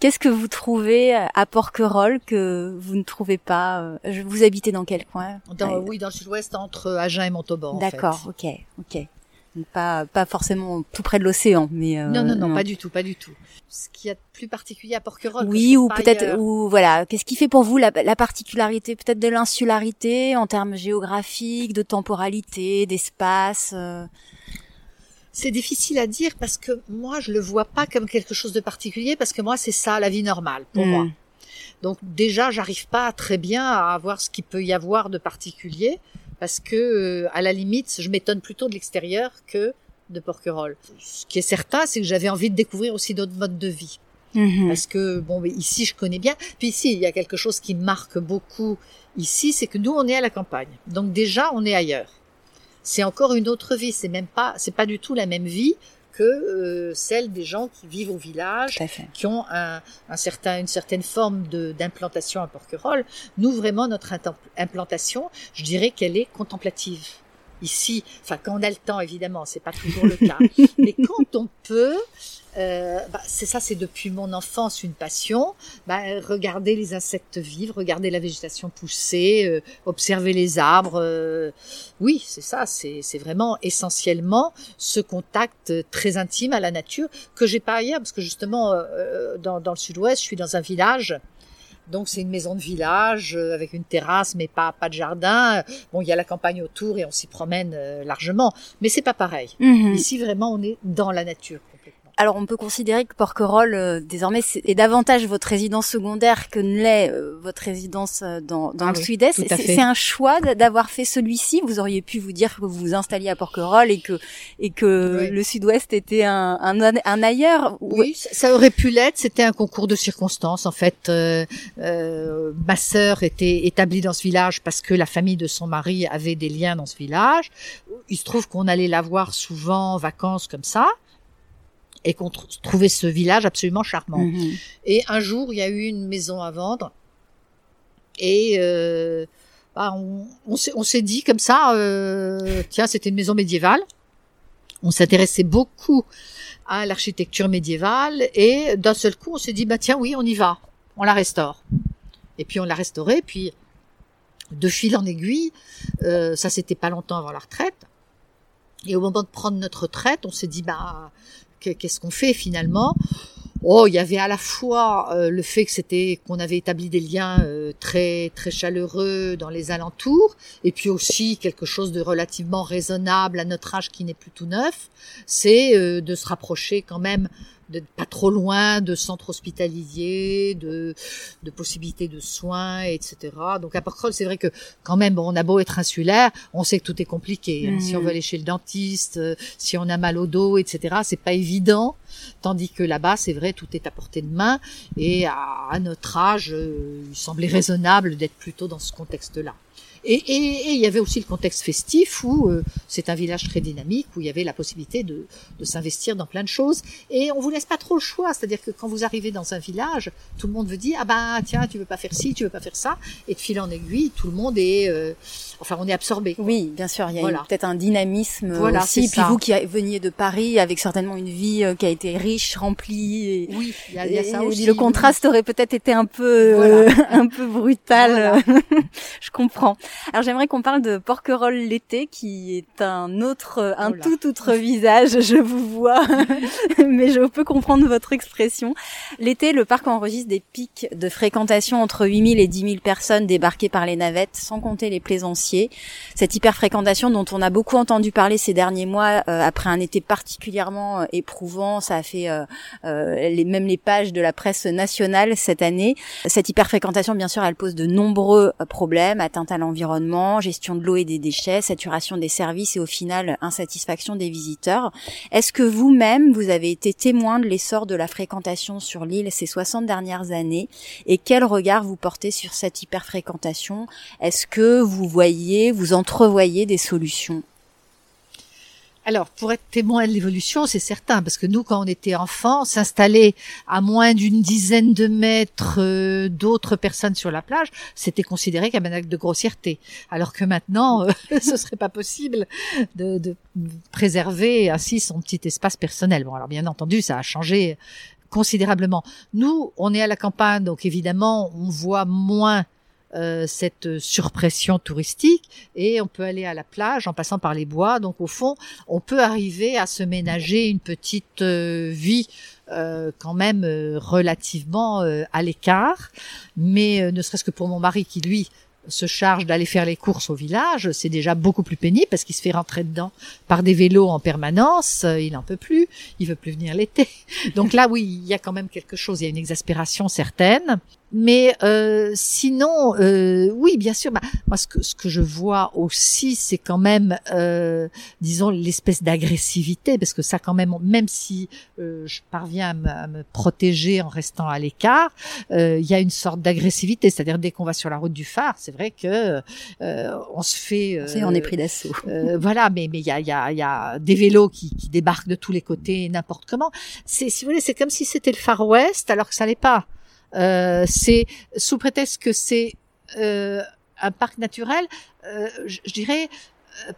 qu'est-ce que vous trouvez à Porquerolles que vous ne trouvez pas euh, Vous habitez dans quel coin Dans. Oui, dans le sud-ouest, entre Agen et Montauban. en fait. D'accord, ok, ok. Donc pas pas forcément tout près de l'océan, mais euh, Non, non, non, pas du tout, pas du tout. Ce qu'il y a de plus particulier à Porquerolles. Oui, ou peut-être, ou voilà, qu'est-ce qui fait pour vous la, la particularité, peut-être de l'insularité en termes géographiques, de temporalité, d'espace euh, C'est difficile à dire parce que moi, je le vois pas comme quelque chose de particulier parce que moi, c'est ça, la vie normale pour hmm. moi. Donc déjà, j'arrive pas très bien à voir ce qu'il peut y avoir de particulier parce que euh, à la limite, je m'étonne plutôt de l'extérieur que de Porquerolles. Ce qui est certain, c'est que j'avais envie de découvrir aussi d'autres modes de vie Mhm. parce que bon, mais ici, je connais bien. Puis ici, il y a quelque chose qui marque beaucoup ici, c'est que nous, on est à la campagne. Donc déjà, on est ailleurs. C'est encore une autre vie. C'est même pas, c'est pas du tout la même vie que euh, celle des gens qui vivent au village qui ont un, un certain, une certaine forme de- d'implantation à Porquerolles. Nous, vraiment, notre implantation, je dirais qu'elle est contemplative. Ici, enfin, quand on a le temps, évidemment, c'est pas toujours le cas. Mais quand on peut, euh, bah, c'est ça, c'est depuis mon enfance une passion. Bah, regarder les insectes vivre, regarder la végétation pousser, euh, observer les arbres. euh, oui, c'est ça. C'est vraiment essentiellement ce contact très intime à la nature que j'ai pas ailleurs, parce que justement, euh, dans, dans le sud-ouest, je suis dans un village. Donc c'est une maison de village euh, avec une terrasse, mais pas pas de jardin. Bon, il y a la campagne autour et on s'y promène euh, largement, mais c'est pas pareil. Mhm. Ici vraiment, on est dans la nature. Alors on peut considérer que Porquerolles euh, désormais est davantage votre résidence secondaire que ne l'est euh, votre résidence euh, dans, dans Ah le oui, sud-est. C'est un choix d'avoir fait celui-ci. Vous auriez pu vous dire que vous vous installiez à Porquerolles et que et que Oui. le sud-ouest était un, un, un ailleurs. Oui, ça ça aurait pu l'être. C'était un concours de circonstances. En fait, euh, euh, ma sœur était établie dans ce village parce que la famille de son mari avait des liens dans ce village. Il se trouve qu'on allait la voir souvent en vacances comme ça et qu'on tr- trouvait ce village absolument charmant. Mhm. Et un jour, il y a eu une maison à vendre. Et euh, bah, on, on s'est- dit comme ça, euh, tiens, c'était une maison médiévale. On s'intéressait beaucoup à l'architecture médiévale. Et d'un seul coup, on s'est dit, bah tiens, oui, on y va. On la restaure. Et puis on l'a restaurée. Puis de fil en aiguille, euh, ça c'était pas longtemps avant la retraite. Et au moment de prendre notre retraite, on s'est dit, bah qu'est-ce qu'on fait finalement? Oh, il y avait à la fois euh, le fait que c'était qu'on avait établi des liens euh, très très chaleureux dans les alentours, et puis aussi quelque chose de relativement raisonnable à notre âge qui n'est plus tout neuf, c'est euh, de se rapprocher quand même de pas trop loin de centres hospitaliers, de, de possibilités de soins, etc. Donc à Porquerolles, c'est vrai que quand même, bon, on a beau être insulaire, on sait que tout est compliqué. hein. Si on veut aller chez le dentiste, euh, si on a mal au dos, etc., c'est pas évident Tandis que là-bas, c'est vrai, tout est à portée de main et à, notre âge, euh, il semblait raisonnable d'être plutôt dans ce contexte-là. Et, il y avait aussi le contexte festif où euh, c'est un village très dynamique où il y avait la possibilité de, de s'investir dans plein de choses. Et on vous laisse pas trop le choix, c'est-à-dire que quand vous arrivez dans un village, tout le monde veut dire ah ben tiens tu veux pas faire ci, tu veux pas faire ça, et de fil en aiguille, tout le monde est euh, enfin on est absorbé. Oui, bien sûr, il y a peut-être un dynamisme voilà, aussi. Puis vous qui veniez de Paris avec certainement une vie euh, qui a été riche, remplie. oui, il y a, ça aussi. Le contraste aurait peut-être été un peu un peu brutal. Je comprends. Alors j'aimerais qu'on parle de Porquerolles l'été, qui est un autre, un oh tout autre visage. Je vous vois, mais je peux comprendre votre expression. L'été, le parc enregistre des pics de fréquentation entre 8000 et 10 000 personnes débarquées par les navettes, sans compter les plaisanciers. Cette hyperfréquentation dont on a beaucoup entendu parler ces derniers mois, euh, après un été particulièrement euh, éprouvant, ça a fait euh, les, même les pages de la presse nationale cette année. Cette hyperfréquentation, bien sûr, elle pose de nombreux problèmes, atteinte à l'environnement gestion de l'eau et des déchets, saturation des services et au final insatisfaction des visiteurs. Est-ce que vous-même, vous avez été témoin de l'essor de la fréquentation sur l'île ces 60 dernières années et quel regard vous portez sur cette hyperfréquentation? Est-ce que vous voyez, vous entrevoyez des solutions? Alors, pour être témoin de l'évolution, c'est certain, parce que nous, quand on était enfants, s'installer à moins d'une dizaine de mètres euh, d'autres personnes sur la plage, c'était considéré comme un acte de grossièreté. Alors que maintenant, euh, ce serait pas possible de, de, préserver ainsi son petit espace personnel. Bon, alors bien entendu, ça a changé considérablement. Nous, on est à la campagne, donc évidemment, on voit moins euh, cette surpression touristique et on peut aller à la plage en passant par les bois. Donc au fond, on peut arriver à se ménager une petite euh, vie euh, quand même relativement à l'écart. Mais ne serait-ce que pour mon mari qui lui se charge d'aller faire les courses au village, c'est déjà beaucoup plus pénible parce qu'il se fait rentrer dedans par des vélos en permanence, il n'en peut plus, il veut plus venir l'été. Donc là oui, il y a quand même quelque chose, il y a une exaspération certaine. Mais euh, sinon, euh, oui, bien sûr. Bah, moi, ce que, ce que je vois aussi, c'est quand même, euh, disons, l'espèce d'agressivité, parce que ça, quand même, même si euh, je parviens à me, protéger en restant à l'écart, euh, il y a une sorte d'agressivité. C'est-à-dire, dès qu'on va sur la route du phare, c'est vrai que euh, on se fait. on est pris d'assaut. voilà, mais mais il y a, y, a, y a des vélos qui, qui débarquent de tous les côtés, n'importe comment. C'est, si vous voulez, c'est comme si c'était le Far West, alors que ça n'est pas. Euh, c'est sous prétexte que c'est euh, un parc naturel, euh, je, je, dirais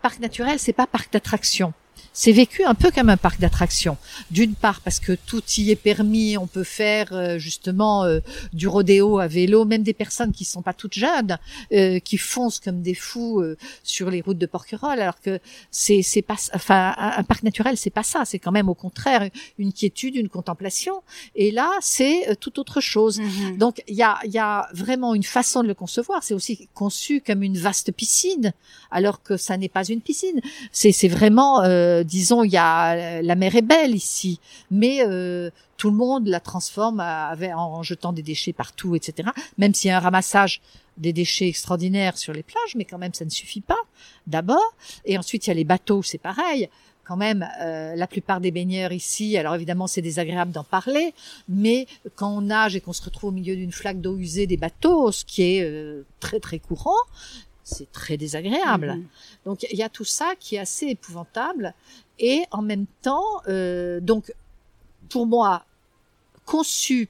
parc naturel, c'est pas parc d'attraction c'est vécu un peu comme un parc d'attractions. D'une part parce que tout y est permis, on peut faire euh, justement euh, du rodéo à vélo, même des personnes qui sont pas toutes jeunes, euh, qui foncent comme des fous sur les routes de Porquerolles, alors que c'est c'est pas, enfin un, parc naturel c'est pas ça, c'est quand même au contraire une quiétude, une contemplation. Et là c'est tout autre chose. Mm-hmm. Donc il y a il y a vraiment une façon de le concevoir. C'est aussi conçu comme une vaste piscine, alors que ça n'est pas une piscine. C'est c'est vraiment euh, disons, il y a la mer est belle ici, mais euh, tout le monde la transforme en jetant des déchets partout, etc. Même s'il y a un ramassage des déchets extraordinaires sur les plages, mais quand même ça ne suffit pas. D'abord, et ensuite il y a les bateaux, c'est pareil quand même euh, la plupart des baigneurs ici, alors évidemment c'est désagréable d'en parler, mais quand on nage et qu'on se retrouve au milieu d'une flaque d'eau usée des bateaux, ce qui est très très courant, c'est très désagréable. Mhm. Donc il y a tout ça qui est assez épouvantable et en même temps, euh, donc pour moi, conçu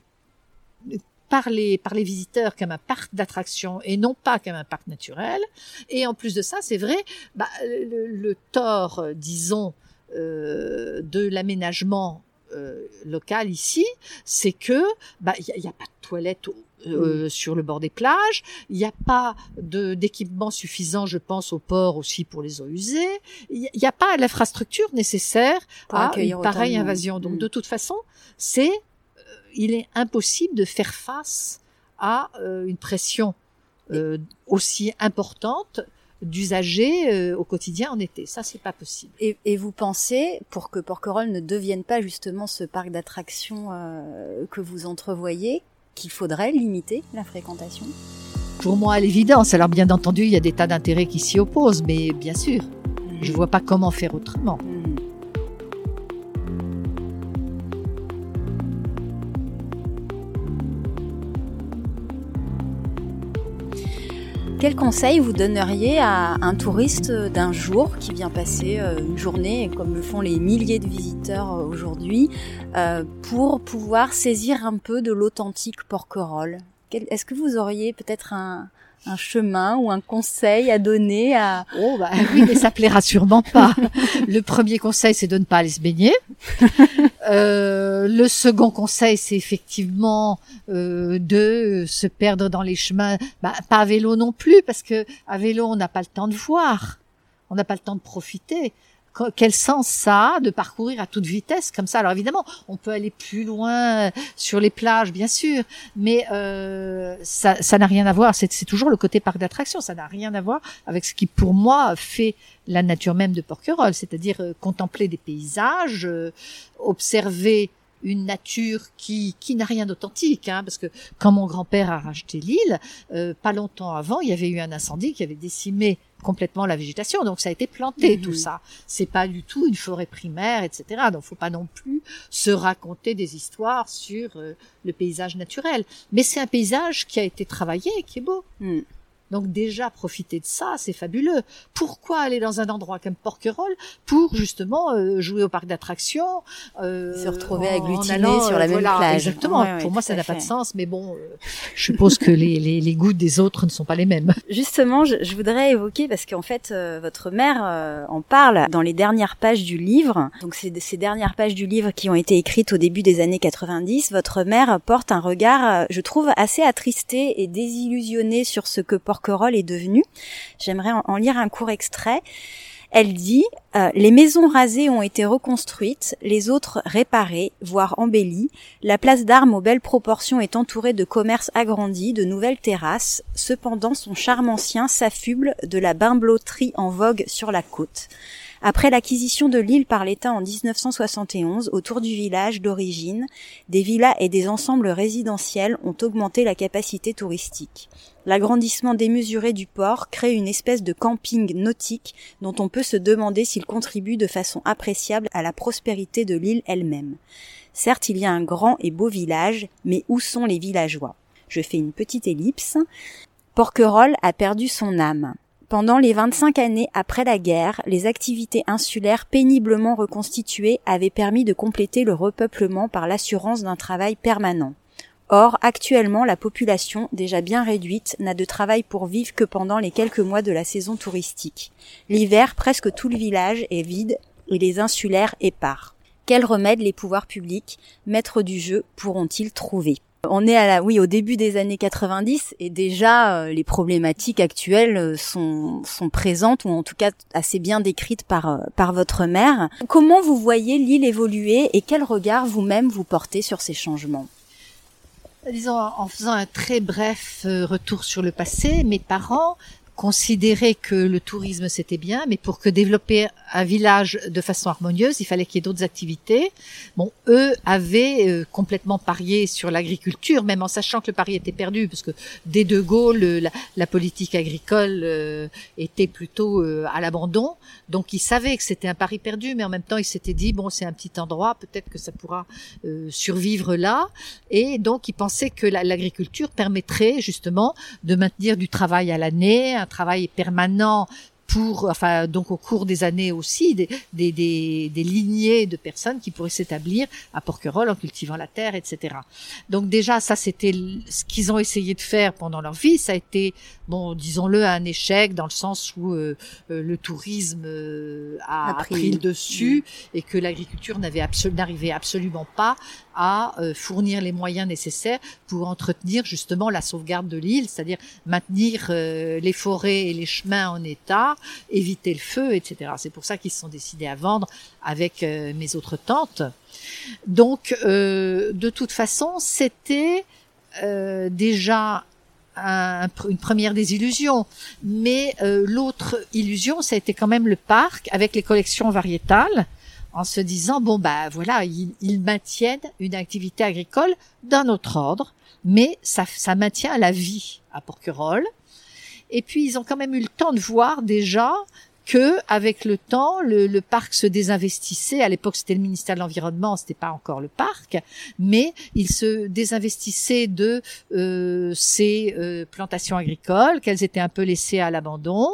par les, par les visiteurs comme un parc d'attraction et non pas comme un parc naturel. Et en plus de ça, c'est vrai, bah, le, tort, disons, euh, de l'aménagement euh, local ici, c'est que bah il n'y a, pas de toilettes euh, sur le bord des plages. Il n'y a pas d'équipement suffisant, je pense, au port aussi pour les eaux usées. Il n'y a pas l'infrastructure nécessaire à une pareille invasion. Donc, mm. de toute façon, c'est, euh, il est impossible de faire face à euh, une pression aussi importante d'usagers au quotidien en été. Ça, c'est pas possible. Et, et, vous pensez, pour que Porquerolles ne devienne pas justement ce parc d'attractions que vous entrevoyez, qu'il faudrait limiter la fréquentation Pour moi, à l'évidence. Alors bien entendu, il y a des tas d'intérêts qui s'y opposent, mais bien sûr, je ne vois pas comment faire autrement. Quel conseil vous donneriez à un touriste d'un jour qui vient passer euh, une journée, comme le font les milliers de visiteurs euh, aujourd'hui, euh, pour pouvoir saisir un peu de l'authentique Porquerolles Est-ce que vous auriez peut-être un, un chemin ou un conseil à donner à Oh bah oui, mais ça plaira sûrement pas. Le premier conseil, c'est de ne pas aller se baigner. Euh, le second conseil, c'est effectivement euh, de se perdre dans les chemins, bah, pas à vélo non plus, parce que à vélo, on n'a pas le temps de voir, on n'a pas le temps de profiter quel sens ça a de parcourir à toute vitesse comme ça? Alors évidemment, on peut aller plus loin sur les plages, bien sûr, mais euh, ça n'a rien à voir. C'est toujours le côté parc d'attraction. Ça n'a rien à voir avec ce qui, pour moi, fait la nature même de Porquerolles, c'est-à-dire euh, contempler des paysages, euh, observer une nature qui, qui n'a rien d'authentique, hein, parce que quand mon grand-père a racheté l'île, euh, pas longtemps avant, il y avait eu un incendie qui avait décimé complètement la végétation, donc ça a été planté tout mhm. ça. C'est pas du tout une forêt primaire, etc. Donc faut pas non plus se raconter des histoires sur euh, le paysage naturel, mais c'est un paysage qui a été travaillé, qui est beau. Mm. Donc déjà profiter de ça, c'est fabuleux. Pourquoi aller dans un endroit comme Porquerolles pour justement euh, jouer au parc d'attractions, euh, se retrouver agglutiné sur la même plage. Exactement. pour moi, ça n'a pas de sens, mais bon, euh, je suppose que les, les, les, goûts des autres ne sont pas les mêmes. Justement, je, je voudrais évoquer parce qu'en fait, euh, votre mère en parle dans les dernières pages du livre. Donc c'est ces dernières pages du livre qui ont été écrites au début des années 90. Votre mère porte un regard, je trouve, assez attristé et désillusionné sur ce que Porquerolles Est devenue. J'aimerais en lire un court extrait. Elle dit euh, Les maisons rasées ont été reconstruites, les autres réparées, voire embellies. La place d'armes aux belles proportions est entourée de commerces agrandis, de nouvelles terrasses. Cependant, son charme ancien s'affuble de la bimblotterie en vogue sur la côte. Après l'acquisition de l'île par l'État en 1971, autour du village d'origine, des villas et des ensembles résidentiels ont augmenté la capacité touristique. L'agrandissement démesuré du port crée une espèce de camping nautique dont on peut se demander s'il contribue de façon appréciable à la prospérité de l'île elle-même. Certes, il y a un grand et beau village, mais où sont les villageois? Je fais une petite ellipse. Porquerolles a perdu son âme. Pendant les 25 années après la guerre, les activités insulaires péniblement reconstituées avaient permis de compléter le repeuplement par l'assurance d'un travail permanent. Or, actuellement, la population, déjà bien réduite, n'a de travail pour vivre que pendant les quelques mois de la saison touristique. L'hiver, presque tout le village est vide et les insulaires épars. Quels remèdes les pouvoirs publics, maîtres du jeu, pourront-ils trouver? On est à la, oui, au début des années 90 et déjà euh, les problématiques actuelles euh, sont, sont présentes ou en tout cas assez bien décrites par, euh, par votre mère. Comment vous voyez l'île évoluer et quel regard vous-même vous portez sur ces changements? Disons, en faisant un très bref retour sur le passé, mes parents considéraient que le tourisme c'était bien, mais pour que développer un village de façon harmonieuse, il fallait qu'il y ait d'autres activités. Bon, eux avaient euh, complètement parié sur l'agriculture, même en sachant que le pari était perdu, parce que dès De Gaulle, la, la politique agricole euh, était plutôt euh, à l'abandon. Donc ils savaient que c'était un pari perdu, mais en même temps ils s'étaient dit bon, c'est un petit endroit, peut-être que ça pourra survivre là. Et donc ils pensaient que l'agriculture permettrait justement de maintenir du travail à l'année, travail permanent pour, enfin, donc au cours des années aussi, des, des, des, des lignées de personnes qui pourraient s'établir à Porquerolles en cultivant la terre, etc. Donc déjà, ça, c'était ce qu'ils ont essayé de faire pendant leur vie. Ça a été, bon, disons-le, un échec dans le sens où euh, euh, le tourisme euh, a, pris. le dessus mm. et que l'agriculture n'avait n'arrivait absolument pas à fournir les moyens nécessaires pour entretenir justement la sauvegarde de l'île, c'est-à-dire maintenir les forêts et les chemins en état, éviter le feu, etc. C'est pour ça qu'ils se sont décidés à vendre avec euh, mes autres tantes. Donc, euh, de toute façon, c'était euh, déjà une première désillusion. Mais l'autre illusion, ça a été quand même le parc avec les collections variétales, en se disant bon bah voilà, ils, maintiennent une activité agricole d'un autre ordre, mais ça, ça maintient la vie à Porquerolles. Et puis ils ont quand même eu le temps de voir déjà que avec le temps, le, le parc se désinvestissait. À l'époque, c'était le ministère de l'environnement, c'était pas encore le parc, mais il se désinvestissait de euh, ces euh, plantations agricoles, qu'elles étaient un peu laissées à l'abandon.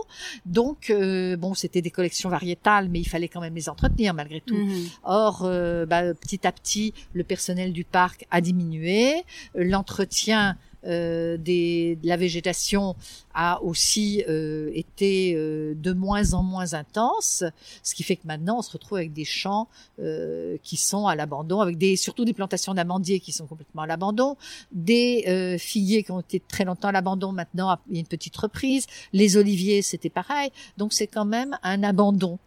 Donc, euh, bon, c'était des collections variétales, mais il fallait quand même les entretenir malgré tout. Mhm. Or, euh, bah, petit à petit, le personnel du parc a diminué, l'entretien euh, des, de la végétation a aussi euh, été euh, de moins en moins intense, ce qui fait que maintenant on se retrouve avec des champs euh, qui sont à l'abandon, avec des surtout des plantations d'amandiers qui sont complètement à l'abandon, des euh, figuiers qui ont été très longtemps à l'abandon, maintenant il y a une petite reprise, les oliviers c'était pareil, donc c'est quand même un abandon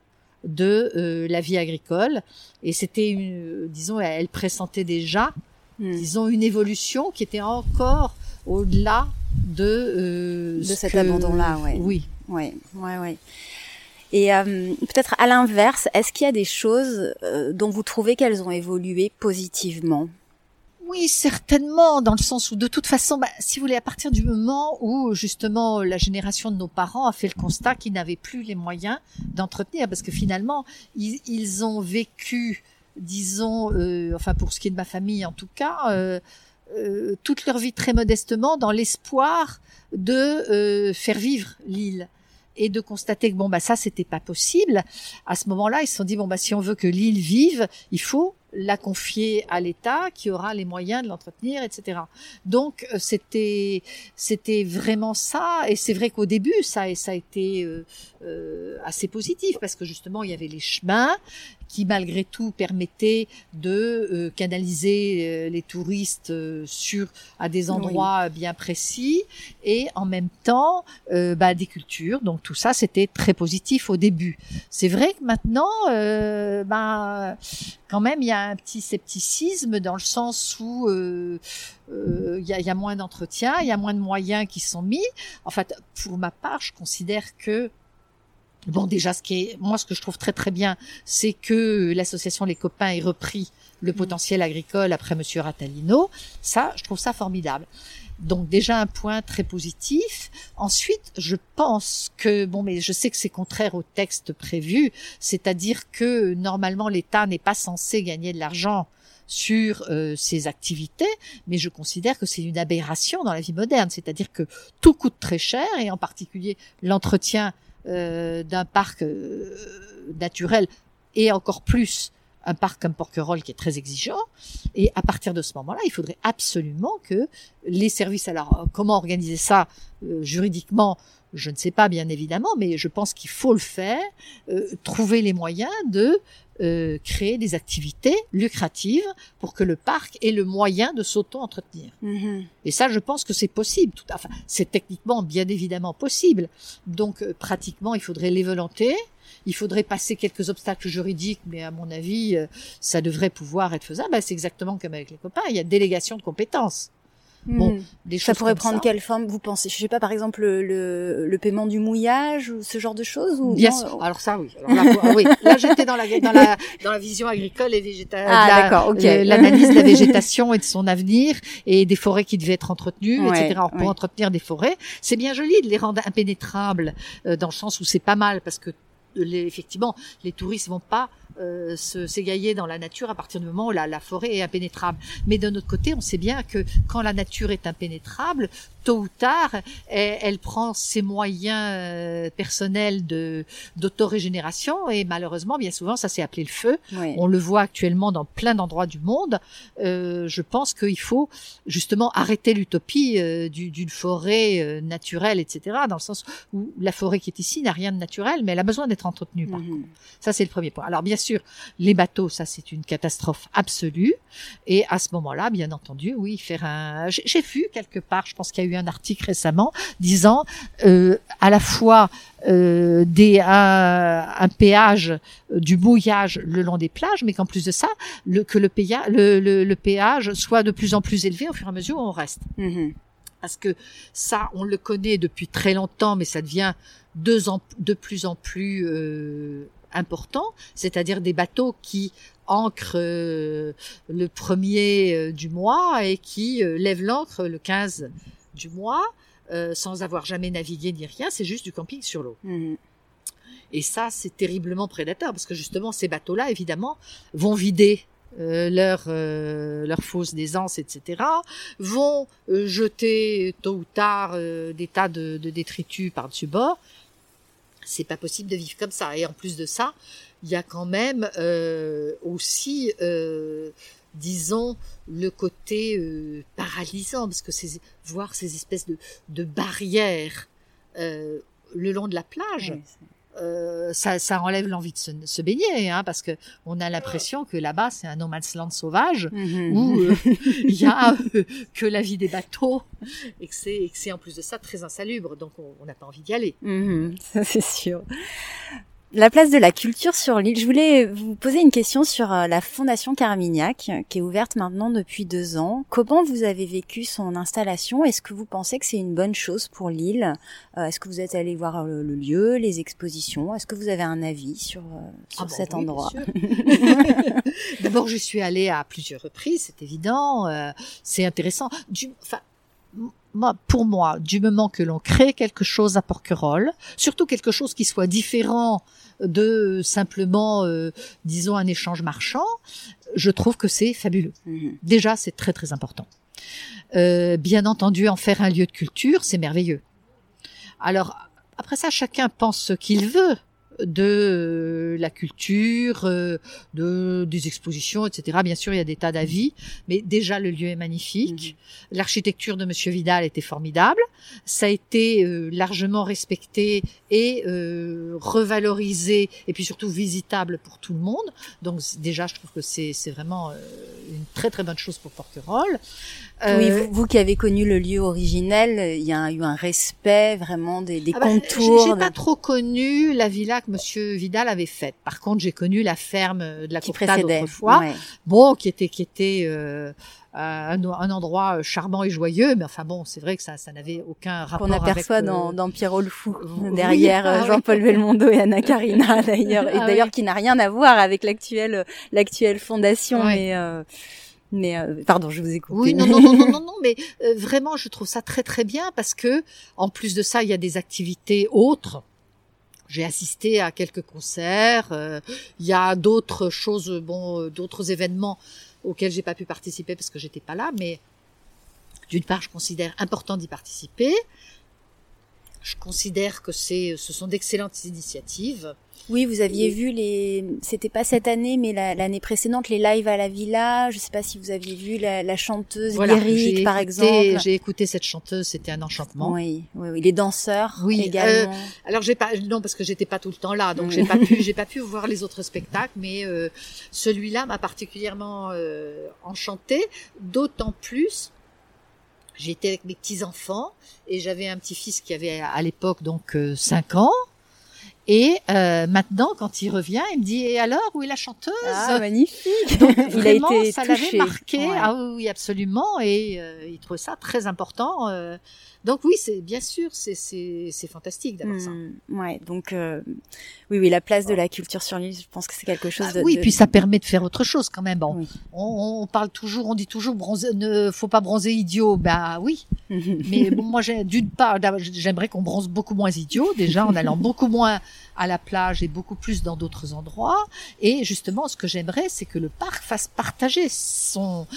de euh, la vie agricole et c'était disons elle pressentait déjà Mhm. disons une évolution qui était encore au-delà de euh, De ce cet que- abandon-là, ouais. Oui. Ouais, ouais, ouais. Et euh, peut-être à l'inverse, est-ce qu'il y a des choses euh, dont vous trouvez qu'elles ont évolué positivement? Oui, certainement, dans le sens où de toute façon, bah, si vous voulez, à partir du moment où justement la génération de nos parents a fait le constat qu'ils n'avaient plus les moyens d'entretenir, parce que finalement, ils, ils ont vécu, disons, euh, enfin pour ce qui est de ma famille en tout cas, euh, toute leur vie très modestement dans l'espoir de euh, faire vivre l'île et de constater que bon bah ça c'était pas possible. À ce moment-là, ils se sont dit bon bah si on veut que l'île vive, il faut la confier à l'État qui aura les moyens de l'entretenir, etc. Donc euh, c'était c'était vraiment ça et c'est vrai qu'au début ça ça a été euh, euh, assez positif parce que justement il y avait les chemins qui malgré tout permettaient de euh, canaliser euh, les touristes euh, sur à des endroits bien précis et en même temps euh, bah, des cultures. Donc tout ça c'était très positif au début. C'est vrai que maintenant euh, bah, quand même il y a un petit scepticisme dans le sens où euh, euh, il y, a, il y a moins d'entretien, il y a moins de moyens qui sont mis. En fait, pour ma part, je considère que Bon, déjà, ce qui est, moi, ce que je trouve très très bien, c'est que l'association Les Copains ait repris le potentiel agricole après Monsieur Ratalino. Ça, je trouve ça formidable. Donc déjà un point très positif. Ensuite, je pense que bon, mais je sais que c'est contraire au texte prévu, c'est-à-dire que normalement l'État n'est pas censé gagner de l'argent sur euh, activités, mais je considère que c'est une aberration dans la vie moderne, c'est-à-dire que tout coûte très cher et en particulier l'entretien euh, d'un parc euh, naturel et encore plus un parc comme Porquerolles qui est très exigeant. Et à partir de ce moment-là, il faudrait absolument que les services, alors comment organiser ça euh, juridiquement, je ne sais pas bien évidemment, mais je pense qu'il faut le faire, euh, trouver les moyens de euh, créer des activités lucratives pour que le parc ait le moyen de s'auto-entretenir. Mhm. Et ça, je pense que c'est possible. Tout, enfin, c'est techniquement bien évidemment possible. Donc, euh, pratiquement, il faudrait les volontés. Il faudrait passer quelques obstacles juridiques, mais à mon avis, euh, ça devrait pouvoir être faisable. Ben, c'est exactement comme avec les copains. Il y a délégation de compétences. Bon, Mhm. Des Ça pourrait prendre ça. quelle forme vous pensez? Je sais pas, par exemple le, le, le paiement du mouillage ou ce genre de choses ou Bien non sûr. Alors ça, oui. Alors là, oui. Là, j'étais dans la, dans la, dans la vision agricole et végétale. Ah, d'accord, ok. L'analyse de la végétation et de son avenir et des forêts qui devaient être entretenues, Ouais, etc. Alors, pour ouais. entretenir des forêts, c'est bien joli de les rendre impénétrables euh, dans le sens où c'est pas mal parce que les, effectivement, les touristes vont pas euh, s'égailler dans la nature à partir du moment où la, la forêt est impénétrable. Mais d'un autre côté, on sait bien que quand la nature est impénétrable, tôt ou tard, elle, elle prend ses moyens euh, personnels de d'autorégénération et malheureusement, bien souvent, ça s'est appelé le feu. On le voit actuellement dans plein d'endroits du monde. Euh, je pense qu'il faut justement arrêter l'utopie euh, du- d'une forêt naturelle, etc. Dans le sens où la forêt qui est ici n'a rien de naturel, mais elle a besoin d'être entretenue. Par Mhm. ça, c'est le premier point. Alors, bien sûr, les bateaux, ça, c'est une catastrophe absolue. Et à ce moment-là, bien entendu, oui, faire un. J'ai vu quelque part, je pense qu'il y a eu un article récemment disant euh, à la fois euh, des un, un péage euh, du mouillage le long des plages, mais qu'en plus de ça, le, que le, paya- le, le, le péage soit de plus en plus élevé au fur et à mesure où on reste Mhm. parce que ça, on le connaît depuis très longtemps, mais ça devient deux en- de plus en plus euh, important, c'est-à-dire des bateaux qui ancrent euh, le premier euh, du mois et qui euh, lèvent l'ancre le 15 du mois, euh, sans avoir jamais navigué ni rien, c'est juste du camping sur l'eau. Mhm. Et ça, c'est terriblement prédateur parce que justement, ces bateaux-là, évidemment, vont vider euh, leurs euh, leur fosses d'aisance, etc., vont jeter tôt ou tard des tas de, de détritus par-dessus bord. C'est pas possible de vivre comme ça. Et en plus de ça, il y a quand même euh, aussi, euh, disons, le côté euh, paralysant, parce que voir ces espèces de, de barrières le long de la plage. Euh, ça, ça enlève l'envie de se, se baigner, hein, parce que on a l'impression que là-bas c'est un no man's land sauvage Mhm. où euh, il y a euh, que la vie des bateaux et que c'est en plus de ça très insalubre, donc on on n'a pas envie d'y aller. Mhm, ça c'est sûr. La place de la culture sur l'île. Je voulais vous poser une question sur euh, la Fondation Carmignac, qui est ouverte maintenant depuis deux ans. Comment vous avez vécu son installation? Est-ce que vous pensez que c'est une bonne chose pour l'île? Euh, Est-ce que vous êtes allé voir le, lieu, les expositions? Est-ce que vous avez un avis sur, euh, sur Ah bon, cet oui, endroit? D'abord, je suis allée à plusieurs reprises, c'est évident, euh, c'est intéressant. Du, enfin, moi, pour moi, du moment que l'on crée quelque chose à Porquerolles, surtout quelque chose qui soit différent de simplement, euh, disons, un échange marchand, je trouve que c'est fabuleux. Mhm. Déjà, c'est très très important. Euh, bien entendu, en faire un lieu de culture, c'est merveilleux. Alors, après ça, chacun pense ce qu'il veut de euh, la culture, euh, de des expositions, etc. Bien sûr, il y a des tas d'avis, mais déjà le lieu est magnifique. L'architecture de Monsieur Vidal était formidable. Ça a été euh, largement respecté et euh, revalorisé, et puis surtout visitable pour tout le monde. Donc déjà, je trouve que c'est c'est vraiment euh, une très très bonne chose pour Porquerolles. Oui, Euh, vous, vous qui avez connu le lieu originel, il y a eu un respect vraiment des, des Ah bah, contours. J'ai de- pas trop connu la villa que Monsieur Vidal avait faite. Par contre, j'ai connu la ferme de la qui Courtade autrefois. Ouais. Bon, qui était qui était euh, un, un endroit euh, charmant et joyeux, mais enfin bon, c'est vrai que ça ça n'avait aucun rapport qu'on aperçoit avec, euh, dans, dans Pierrot le fou oui, derrière ah euh. Jean-Paul Belmondo et Anna Karina d'ailleurs et Ah d'ailleurs oui. qui n'a rien à voir avec l'actuelle l'actuelle fondation mais euh, mais euh, pardon je vous ai coupé Oui, non, non, non, non, non, non, mais euh, vraiment, je trouve ça très, très bien parce que, en plus de ça, il y a des activités autres. J'ai assisté à quelques concerts. euh, Il y a d'autres choses, bon, euh, d'autres événements auxquels j'ai pas pu participer parce que j'étais pas là. Mais d'une part, je considère important d'y participer. Je considère que c'est, ce sont d'excellentes initiatives. oui vous aviez Et- vu les c'était pas cette année mais la- l'année précédente les lives à la villa je sais pas si vous aviez vu la, la chanteuse Voilà, lyrique par écouté- exemple J'ai écouté cette chanteuse, c'était un enchantement. oui, oui oui les danseurs Oui, également Alors j'ai pas non parce que j'étais pas tout le temps là, donc Mm. j'ai pas pu j'ai pas pu voir les autres spectacles, mais euh, celui-là m'a particulièrement euh, enchantée, d'autant plus j'étais avec mes petits enfants et j'avais un petit fils qui avait à l'époque donc 5 ans. Et euh, maintenant, quand il revient, il me dit et alors où est la chanteuse? Ah magnifique Donc, il a vraiment, été ça l'avait marqué. Ouais. Ah oui, oui, absolument. Et euh, il trouvait ça très important. euh. Donc oui, c'est bien sûr, c'est c'est c'est fantastique d'avoir ça. Hmm, ouais, donc euh, oui, oui, la place de la culture sur l'île, je pense que c'est quelque chose Ah de. oui, de- puis ça permet de faire autre chose quand même. Bon, Oui. on, on parle toujours, on dit toujours, bronzer, ne faut pas bronzer idiot. Bah oui, mais bon, moi, j'ai- d'une part, j'aimerais qu'on bronze beaucoup moins idiot, déjà en allant beaucoup moins à la plage et beaucoup plus dans d'autres endroits. Et justement, ce que j'aimerais, c'est que le parc fasse partager son,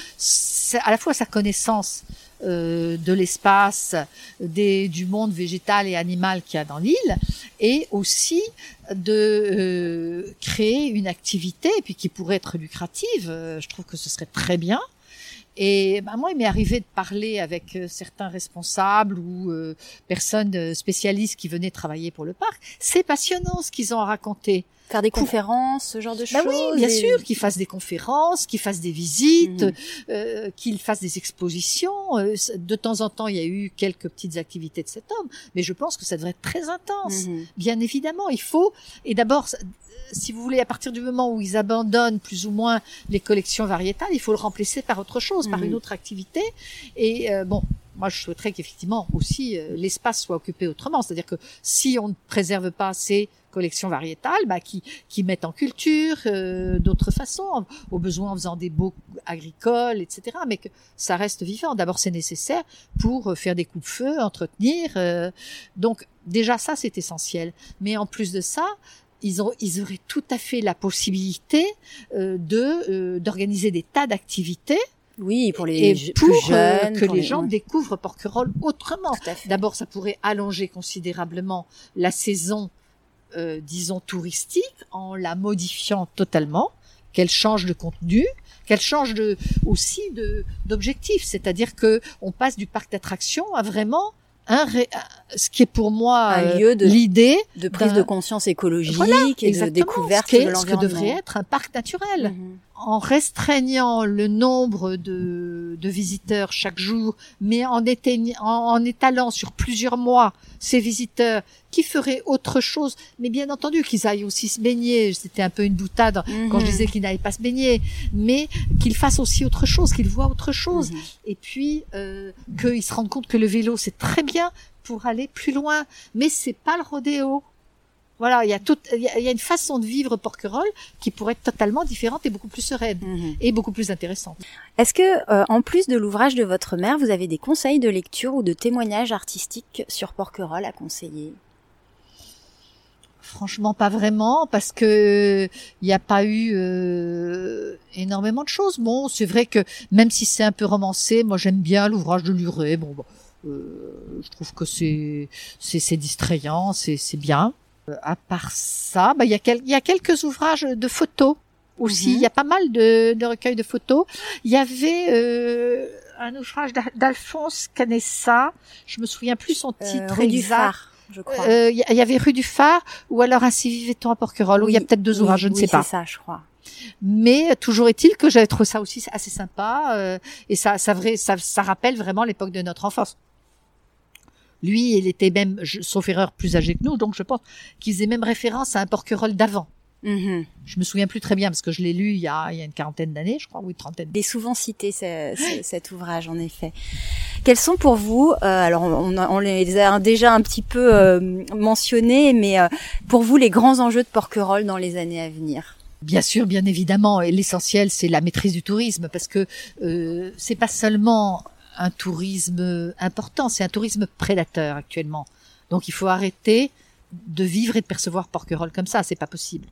à la fois sa connaissance euh, de l'espace, des, du monde végétal et animal qu'il y a dans l'île, et aussi de euh, créer une activité puis qui pourrait être lucrative. Euh, je trouve que ce serait très bien. Et ben, moi, il m'est arrivé de parler avec euh, certains responsables ou euh, personnes euh, spécialistes qui venaient travailler pour le parc. C'est passionnant ce qu'ils ont à raconter. Faire des conférences, ce genre de Ben choses. oui, bien et- sûr, qu'ils fassent des conférences, qu'ils fassent des visites, Mhm. euh, qu'ils fassent des expositions. Euh, de temps en temps, il y a eu quelques petites activités de cet homme, mais je pense que ça devrait être très intense. Mhm. Bien évidemment, il faut. Et d'abord, si vous voulez, à partir du moment où ils abandonnent plus ou moins les collections variétales, il faut le remplacer par autre chose, par Mhm. une autre activité. Et euh, bon, moi, je souhaiterais qu'effectivement aussi euh, l'espace soit occupé autrement. C'est-à-dire que si on ne préserve pas ces collections variétales, bah, qui, qui mettent en culture euh, d'autres façons, au besoin en faisant des baux agricoles, etc. Mais que ça reste vivant. D'abord, c'est nécessaire pour euh, faire des coups de feu, entretenir. donc déjà, ça, c'est essentiel. Mais en plus de ça, ils, ont, ils auraient tout à fait la possibilité de d'organiser des tas d'activités oui, pour les et pour plus euh, jeunes, que pour les gens découvrent Porquerolles autrement. D'abord, ça pourrait allonger considérablement la saison, euh, disons touristique, en la modifiant totalement, qu'elle change de contenu, qu'elle change de aussi de d'objectif, c'est-à-dire que on passe du parc d'attractions à vraiment un ré- ce qui est pour moi Un euh, lieu de- l'idée de prise de conscience écologique Voilà, et de découverte ce, de ce que devrait être un parc naturel. Mhm. En restreignant le nombre de, de visiteurs chaque jour, mais en, éteigne- en, en étalant sur plusieurs mois ces visiteurs qui feraient autre chose, mais bien entendu qu'ils aillent aussi se baigner. C'était un peu une boutade quand je Mhm. disais qu'ils n'allaient pas se baigner, mais qu'ils fassent aussi autre chose, qu'ils voient autre chose, Mhm. et puis euh, qu'ils se rendent compte que le vélo c'est très bien pour aller plus loin, mais c'est pas le rodéo. Voilà, il y a tout, il y a, il y a une façon de vivre Porquerolles qui pourrait être totalement différente et beaucoup plus sereine Mhm. et beaucoup plus intéressante. Est-ce que, euh, en plus de l'ouvrage de votre mère, vous avez des conseils de lecture ou de témoignages artistiques sur Porquerolles à conseiller? Franchement, pas vraiment, parce que il n'y a pas eu euh, énormément de choses. Bon, c'est vrai que même si c'est un peu romancé, moi j'aime bien l'ouvrage de Luret. Bon, bah, euh, je trouve que c'est c'est c'est distrayant, c'est c'est bien. Euh, à part ça, bah il y il y a quelques ouvrages de photos aussi. Il Mhm. y a pas mal de, de recueils de photos. Il y avait euh, un ouvrage d'Al- d'Alphonse Canessa. Je me souviens plus son Euh, titre Rue du exact. Phare, je crois. Euh, Il y, il y avait rue du Phare ou alors ainsi vivait-on à Porquerolles. il y a peut-être deux oui, ouvrages, je ne oui, sais pas. c'est ça, je crois. Mais euh, toujours est-il que j'avais trouvé ça aussi assez sympa euh, et ça, ça, vrai, ça, ça rappelle vraiment l'époque de notre enfance. Lui, il était même, je- sauf erreur, plus âgé que nous, donc je pense qu'il faisait même référence à un Porquerolles d'avant. Mhm. Je me souviens plus très bien parce que je l'ai lu il y a, il y a une quarantaine d'années, je crois, ou une trentaine. Il est souvent cité ce- ce- cet ouvrage, en effet. Quels sont pour vous, euh, alors on, on les a déjà un petit peu euh, mentionnés, mais euh, pour vous les grands enjeux de Porquerolles dans les années à venir? Bien sûr, bien évidemment, et l'essentiel c'est la maîtrise du tourisme parce que euh, c'est pas seulement un tourisme important, c'est un tourisme prédateur actuellement. Donc il faut arrêter de vivre et de percevoir Porquerolles comme ça, c'est pas possible.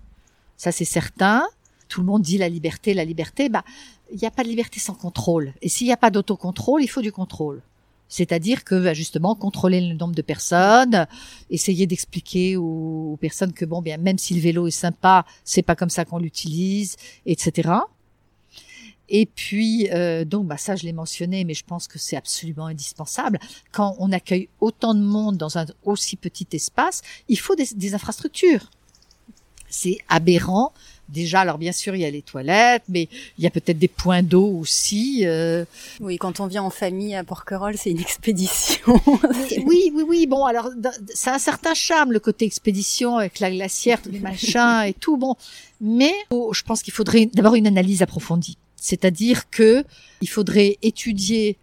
Ça c'est certain. Tout le monde dit la liberté, la liberté, bah il n'y a pas de liberté sans contrôle. Et s'il n'y a pas d'autocontrôle, il faut du contrôle. C'est-à-dire que bah, justement contrôler le nombre de personnes, essayer d'expliquer aux, aux personnes que bon bien même si le vélo est sympa, c'est pas comme ça qu'on l'utilise, etc. Et puis euh, donc bah ça je l'ai mentionné, mais je pense que c'est absolument indispensable quand on accueille autant de monde dans un aussi petit espace, il faut des, des infrastructures. C'est aberrant. Déjà, alors bien sûr, il y a les toilettes, mais il y a peut-être des points d'eau aussi. euh, Oui, quand on vient en famille à Porquerolles, c'est une expédition. oui, oui, oui. Bon, alors a un certain charme le côté expédition avec la glacière, tous les machins et tout. Bon, mais oh, je pense qu'il faudrait d'abord une analyse approfondie. C'est-à-dire que il faudrait étudier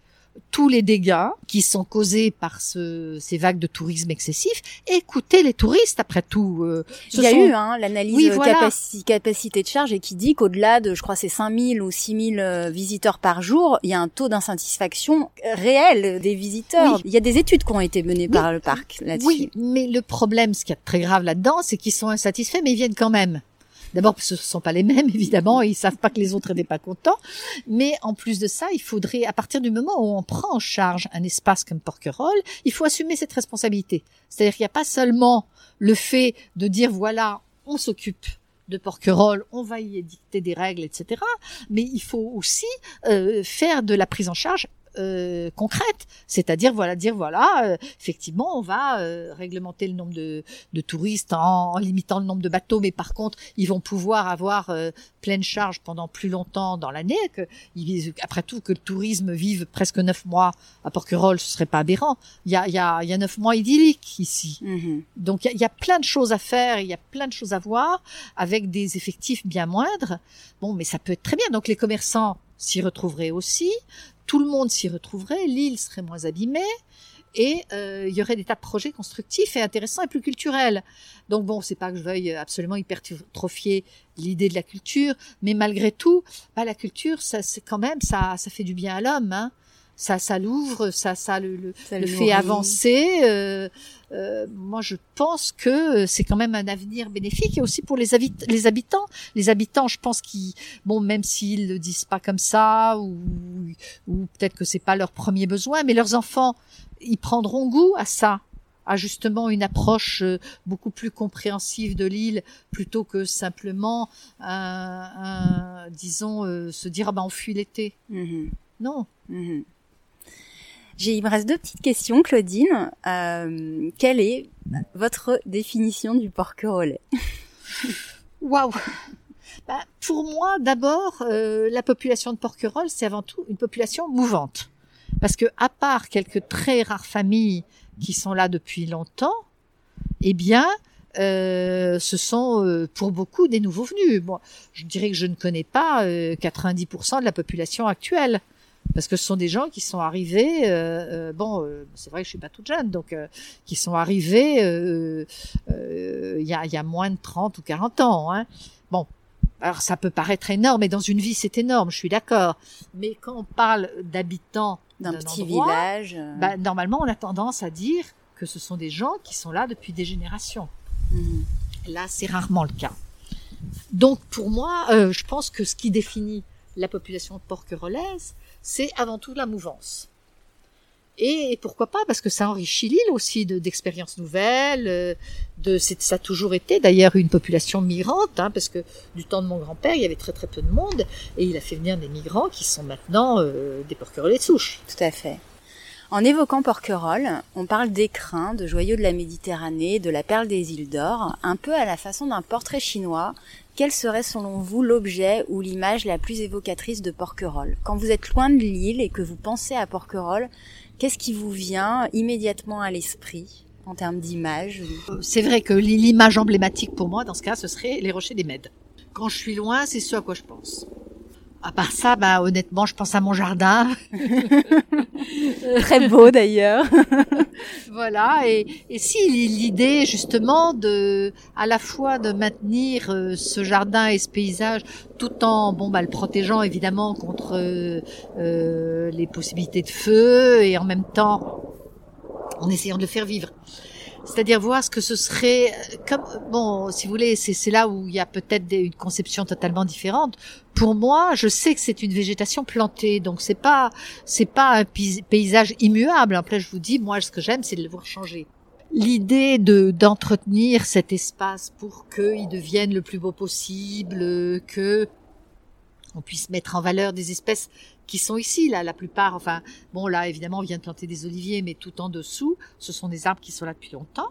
tous les dégâts qui sont causés par ce, ces vagues de tourisme excessif. Écoutez les touristes, après tout. euh, Il y a sont- eu hein, l'analyse Oui, voilà. capaci- capacité de charge et qui dit qu'au-delà de, je crois, c'est 5000 ou 6000 euh, visiteurs par jour, il y a un taux d'insatisfaction réel des visiteurs. Oui. Il y a des études qui ont été menées par le parc là-dessus. Oui, mais le problème, ce qui est très grave là-dedans, c'est qu'ils sont insatisfaits, mais ils viennent quand même. D'abord, ce ne sont pas les mêmes, évidemment, ils savent pas que les autres n'étaient pas contents. Mais en plus de ça, il faudrait, à partir du moment où on prend en charge un espace comme Porquerolles, il faut assumer cette responsabilité. C'est-à-dire qu'il n'y a pas seulement le fait de dire, voilà, on s'occupe de Porquerolles, on va y édicter des règles, etc. Mais il faut aussi euh, faire de la prise en charge euh, concrète, c'est-à-dire voilà dire voilà euh, effectivement on va euh, réglementer le nombre de, de touristes en, en limitant le nombre de bateaux, mais par contre ils vont pouvoir avoir euh, pleine charge pendant plus longtemps dans l'année. Que ils- après tout que le tourisme vive presque neuf mois à Porquerolles, ce serait pas aberrant. Il y a il y a il y a neuf mois idylliques ici. Mhm. Donc il y, y a plein de choses à faire, il y a plein de choses à voir avec des effectifs bien moindres. Bon, mais ça peut être très bien. Donc les commerçants s'y retrouveraient aussi. Tout le monde s'y retrouverait, l'île serait moins abîmée et euh, il y aurait des tas de projets constructifs et intéressants et plus culturels. Donc bon, c'est pas que je veuille absolument hypertrophier l'idée de la culture, mais malgré tout, bah, la culture, ça c'est quand même ça, ça fait du bien à l'homme. Hein ça, ça l'ouvre, ça, ça le, le, fait avancer. Euh, euh, moi, je pense que c'est quand même un avenir bénéfique et aussi pour les, les habitants. Les habitants, je pense qu'ils, bon, même s'ils le disent pas comme ça ou, ou peut-être que c'est pas leur premier besoin, mais leurs enfants, ils prendront goût à ça à justement une approche euh, beaucoup plus compréhensive de l'île plutôt que simplement un, disons euh, se dire ah ben on fuit l'été. Mm-hmm. Non. Mm-hmm. Il me reste deux petites questions, Claudine. Euh, quelle est votre définition du porquerolais Waouh bah, Pour moi, d'abord, euh, la population de porquerolles, c'est avant tout une population mouvante. Parce que, à part quelques très rares familles qui sont là depuis longtemps, eh bien, euh, ce sont euh, pour beaucoup des nouveaux venus. Bon, je dirais que je ne connais pas 90% euh, de la population actuelle parce que ce sont des gens qui sont arrivés. Euh, euh bon, euh, c'est vrai que je suis pas toute jeune, donc euh, qui sont arrivés il y a, y, a, moins de 30 ou 40 ans. Hein. Bon, alors ça peut paraître énorme, et dans une vie c'est énorme, je suis d'accord. Mais quand on parle d'habitants d'un petit village, bah, normalement on a tendance à dire que ce sont des gens qui sont là depuis des générations. Mhm. Là, c'est rarement le cas. Donc pour moi, je pense que ce qui définit la population porquerolaise, c'est avant tout la mouvance. Et pourquoi pas Parce que ça enrichit l'île aussi d'expériences nouvelles. Euh, de, ça a toujours été d'ailleurs une population migrante, hein, parce que du temps de mon grand-père, il y avait très très peu de monde, et il a fait venir des migrants qui sont maintenant euh, des porquerolles de souche. Tout à fait. En évoquant Porquerolles, on parle d'écrins, de joyaux de la Méditerranée, de la perle des îles d'or, un peu à la façon d'un portrait chinois. Quel serait selon vous l'objet ou l'image la plus évocatrice de Porquerolles? Quand vous êtes loin de l'île et que vous pensez à Porquerolles, qu'est-ce qui vous vient immédiatement à l'esprit en termes d'image? C'est vrai que l'image emblématique pour moi, dans ce cas, ce serait les rochers des Mèdes. Quand je suis loin, c'est ce à quoi je pense. À part ça, bah honnêtement, je pense à mon jardin. Très beau d'ailleurs. voilà. Et, et si l'idée justement de, à la fois de maintenir euh, ce jardin et ce paysage, tout en bon bah le protégeant évidemment contre euh, euh, les possibilités de feu et en même temps en essayant de le faire vivre c'est-à-dire voir ce que ce serait comme bon si vous voulez c'est là où il y a peut-être une conception totalement différente. Pour moi je sais que c'est une végétation plantée donc c'est pas c'est pas un paysage immuable. En plus je vous dis moi ce que j'aime c'est de le voir changer. L'idée de d'entretenir cet espace pour qu'il devienne le plus beau possible que on puisse mettre en valeur des espèces qui sont ici, là, la plupart. Enfin, bon, là, évidemment, on vient de planter des oliviers, mais tout en dessous, ce sont des arbres qui sont là depuis longtemps.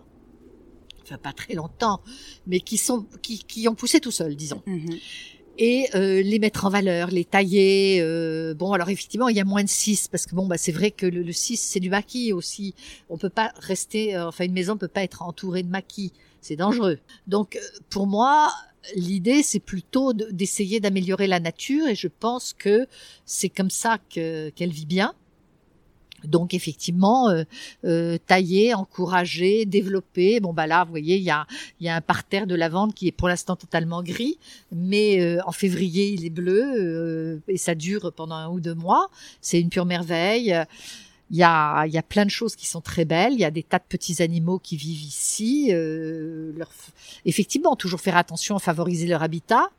Enfin, pas très longtemps, mais qui sont, qui, qui ont poussé tout seuls, disons. Mm-hmm. Et euh, les mettre en valeur, les tailler. Euh, bon, alors effectivement, il y a moins de 6 parce que bon, bah c'est vrai que le, 6 c'est du maquis aussi. On peut pas rester, euh, enfin une maison peut pas être entourée de maquis, c'est dangereux. Donc euh, pour moi, l'idée, c'est plutôt d'essayer d'améliorer la nature et je pense que c'est comme ça qu'elle vit bien. Donc effectivement, euh, euh, tailler, encourager, développer. Bon bah là, vous voyez, il y a, y a un parterre de lavande qui est pour l'instant totalement gris, mais euh, en février il est bleu et ça dure pendant un ou deux mois. C'est une pure merveille. Il y a, il y a plein de choses qui sont très belles. Il y a des tas de petits animaux qui vivent ici. Euh, leur... Effectivement, toujours faire attention à favoriser leur habitat.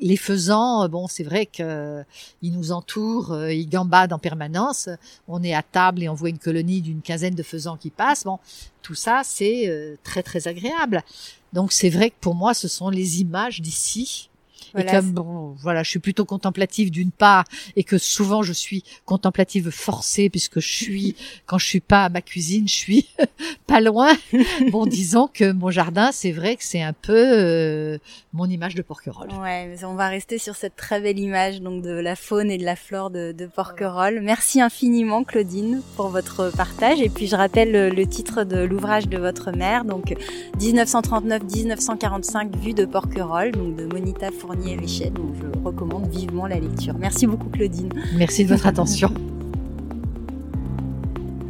Les faisans, bon, c'est vrai qu'ils euh, nous entourent, euh, ils gambadent en permanence. On est à table et on voit une colonie d'une quinzaine de faisans qui passent. Bon, tout ça, c'est euh, très très agréable. Donc c'est vrai que pour moi, ce sont les images d'ici voilà, et comme bon, voilà, je suis plutôt contemplative d'une part, et que souvent je suis contemplative forcée puisque je suis quand je suis pas à ma cuisine, je suis pas loin. bon, disons que mon jardin, c'est vrai que c'est un peu euh, mon image de Porquerolles. Ouais, on va rester sur cette très belle image donc de la faune et de la flore de, de Porquerolles. Merci infiniment Claudine pour votre partage. Et puis je rappelle le, le titre de l'ouvrage de votre mère, donc 1939-1945 vue de Porquerolles, donc de Monita Fournier donc je recommande vivement la lecture. Merci beaucoup Claudine. Merci de votre attention.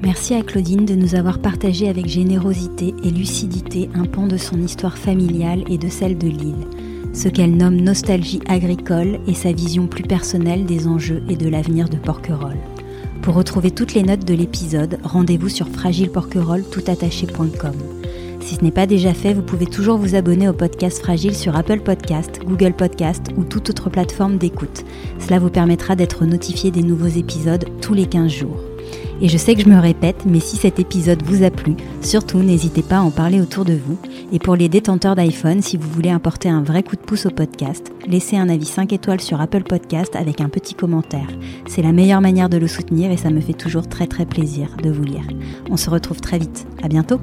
Merci à Claudine de nous avoir partagé avec générosité et lucidité un pan de son histoire familiale et de celle de l'île, ce qu'elle nomme nostalgie agricole et sa vision plus personnelle des enjeux et de l'avenir de Porquerolles. Pour retrouver toutes les notes de l'épisode, rendez-vous sur fragileporquerolles.toutattaché.com. Si ce n'est pas déjà fait, vous pouvez toujours vous abonner au podcast Fragile sur Apple Podcast, Google Podcast ou toute autre plateforme d'écoute. Cela vous permettra d'être notifié des nouveaux épisodes tous les 15 jours. Et je sais que je me répète, mais si cet épisode vous a plu, surtout n'hésitez pas à en parler autour de vous. Et pour les détenteurs d'iPhone, si vous voulez apporter un vrai coup de pouce au podcast, laissez un avis 5 étoiles sur Apple Podcast avec un petit commentaire. C'est la meilleure manière de le soutenir et ça me fait toujours très très plaisir de vous lire. On se retrouve très vite. À bientôt!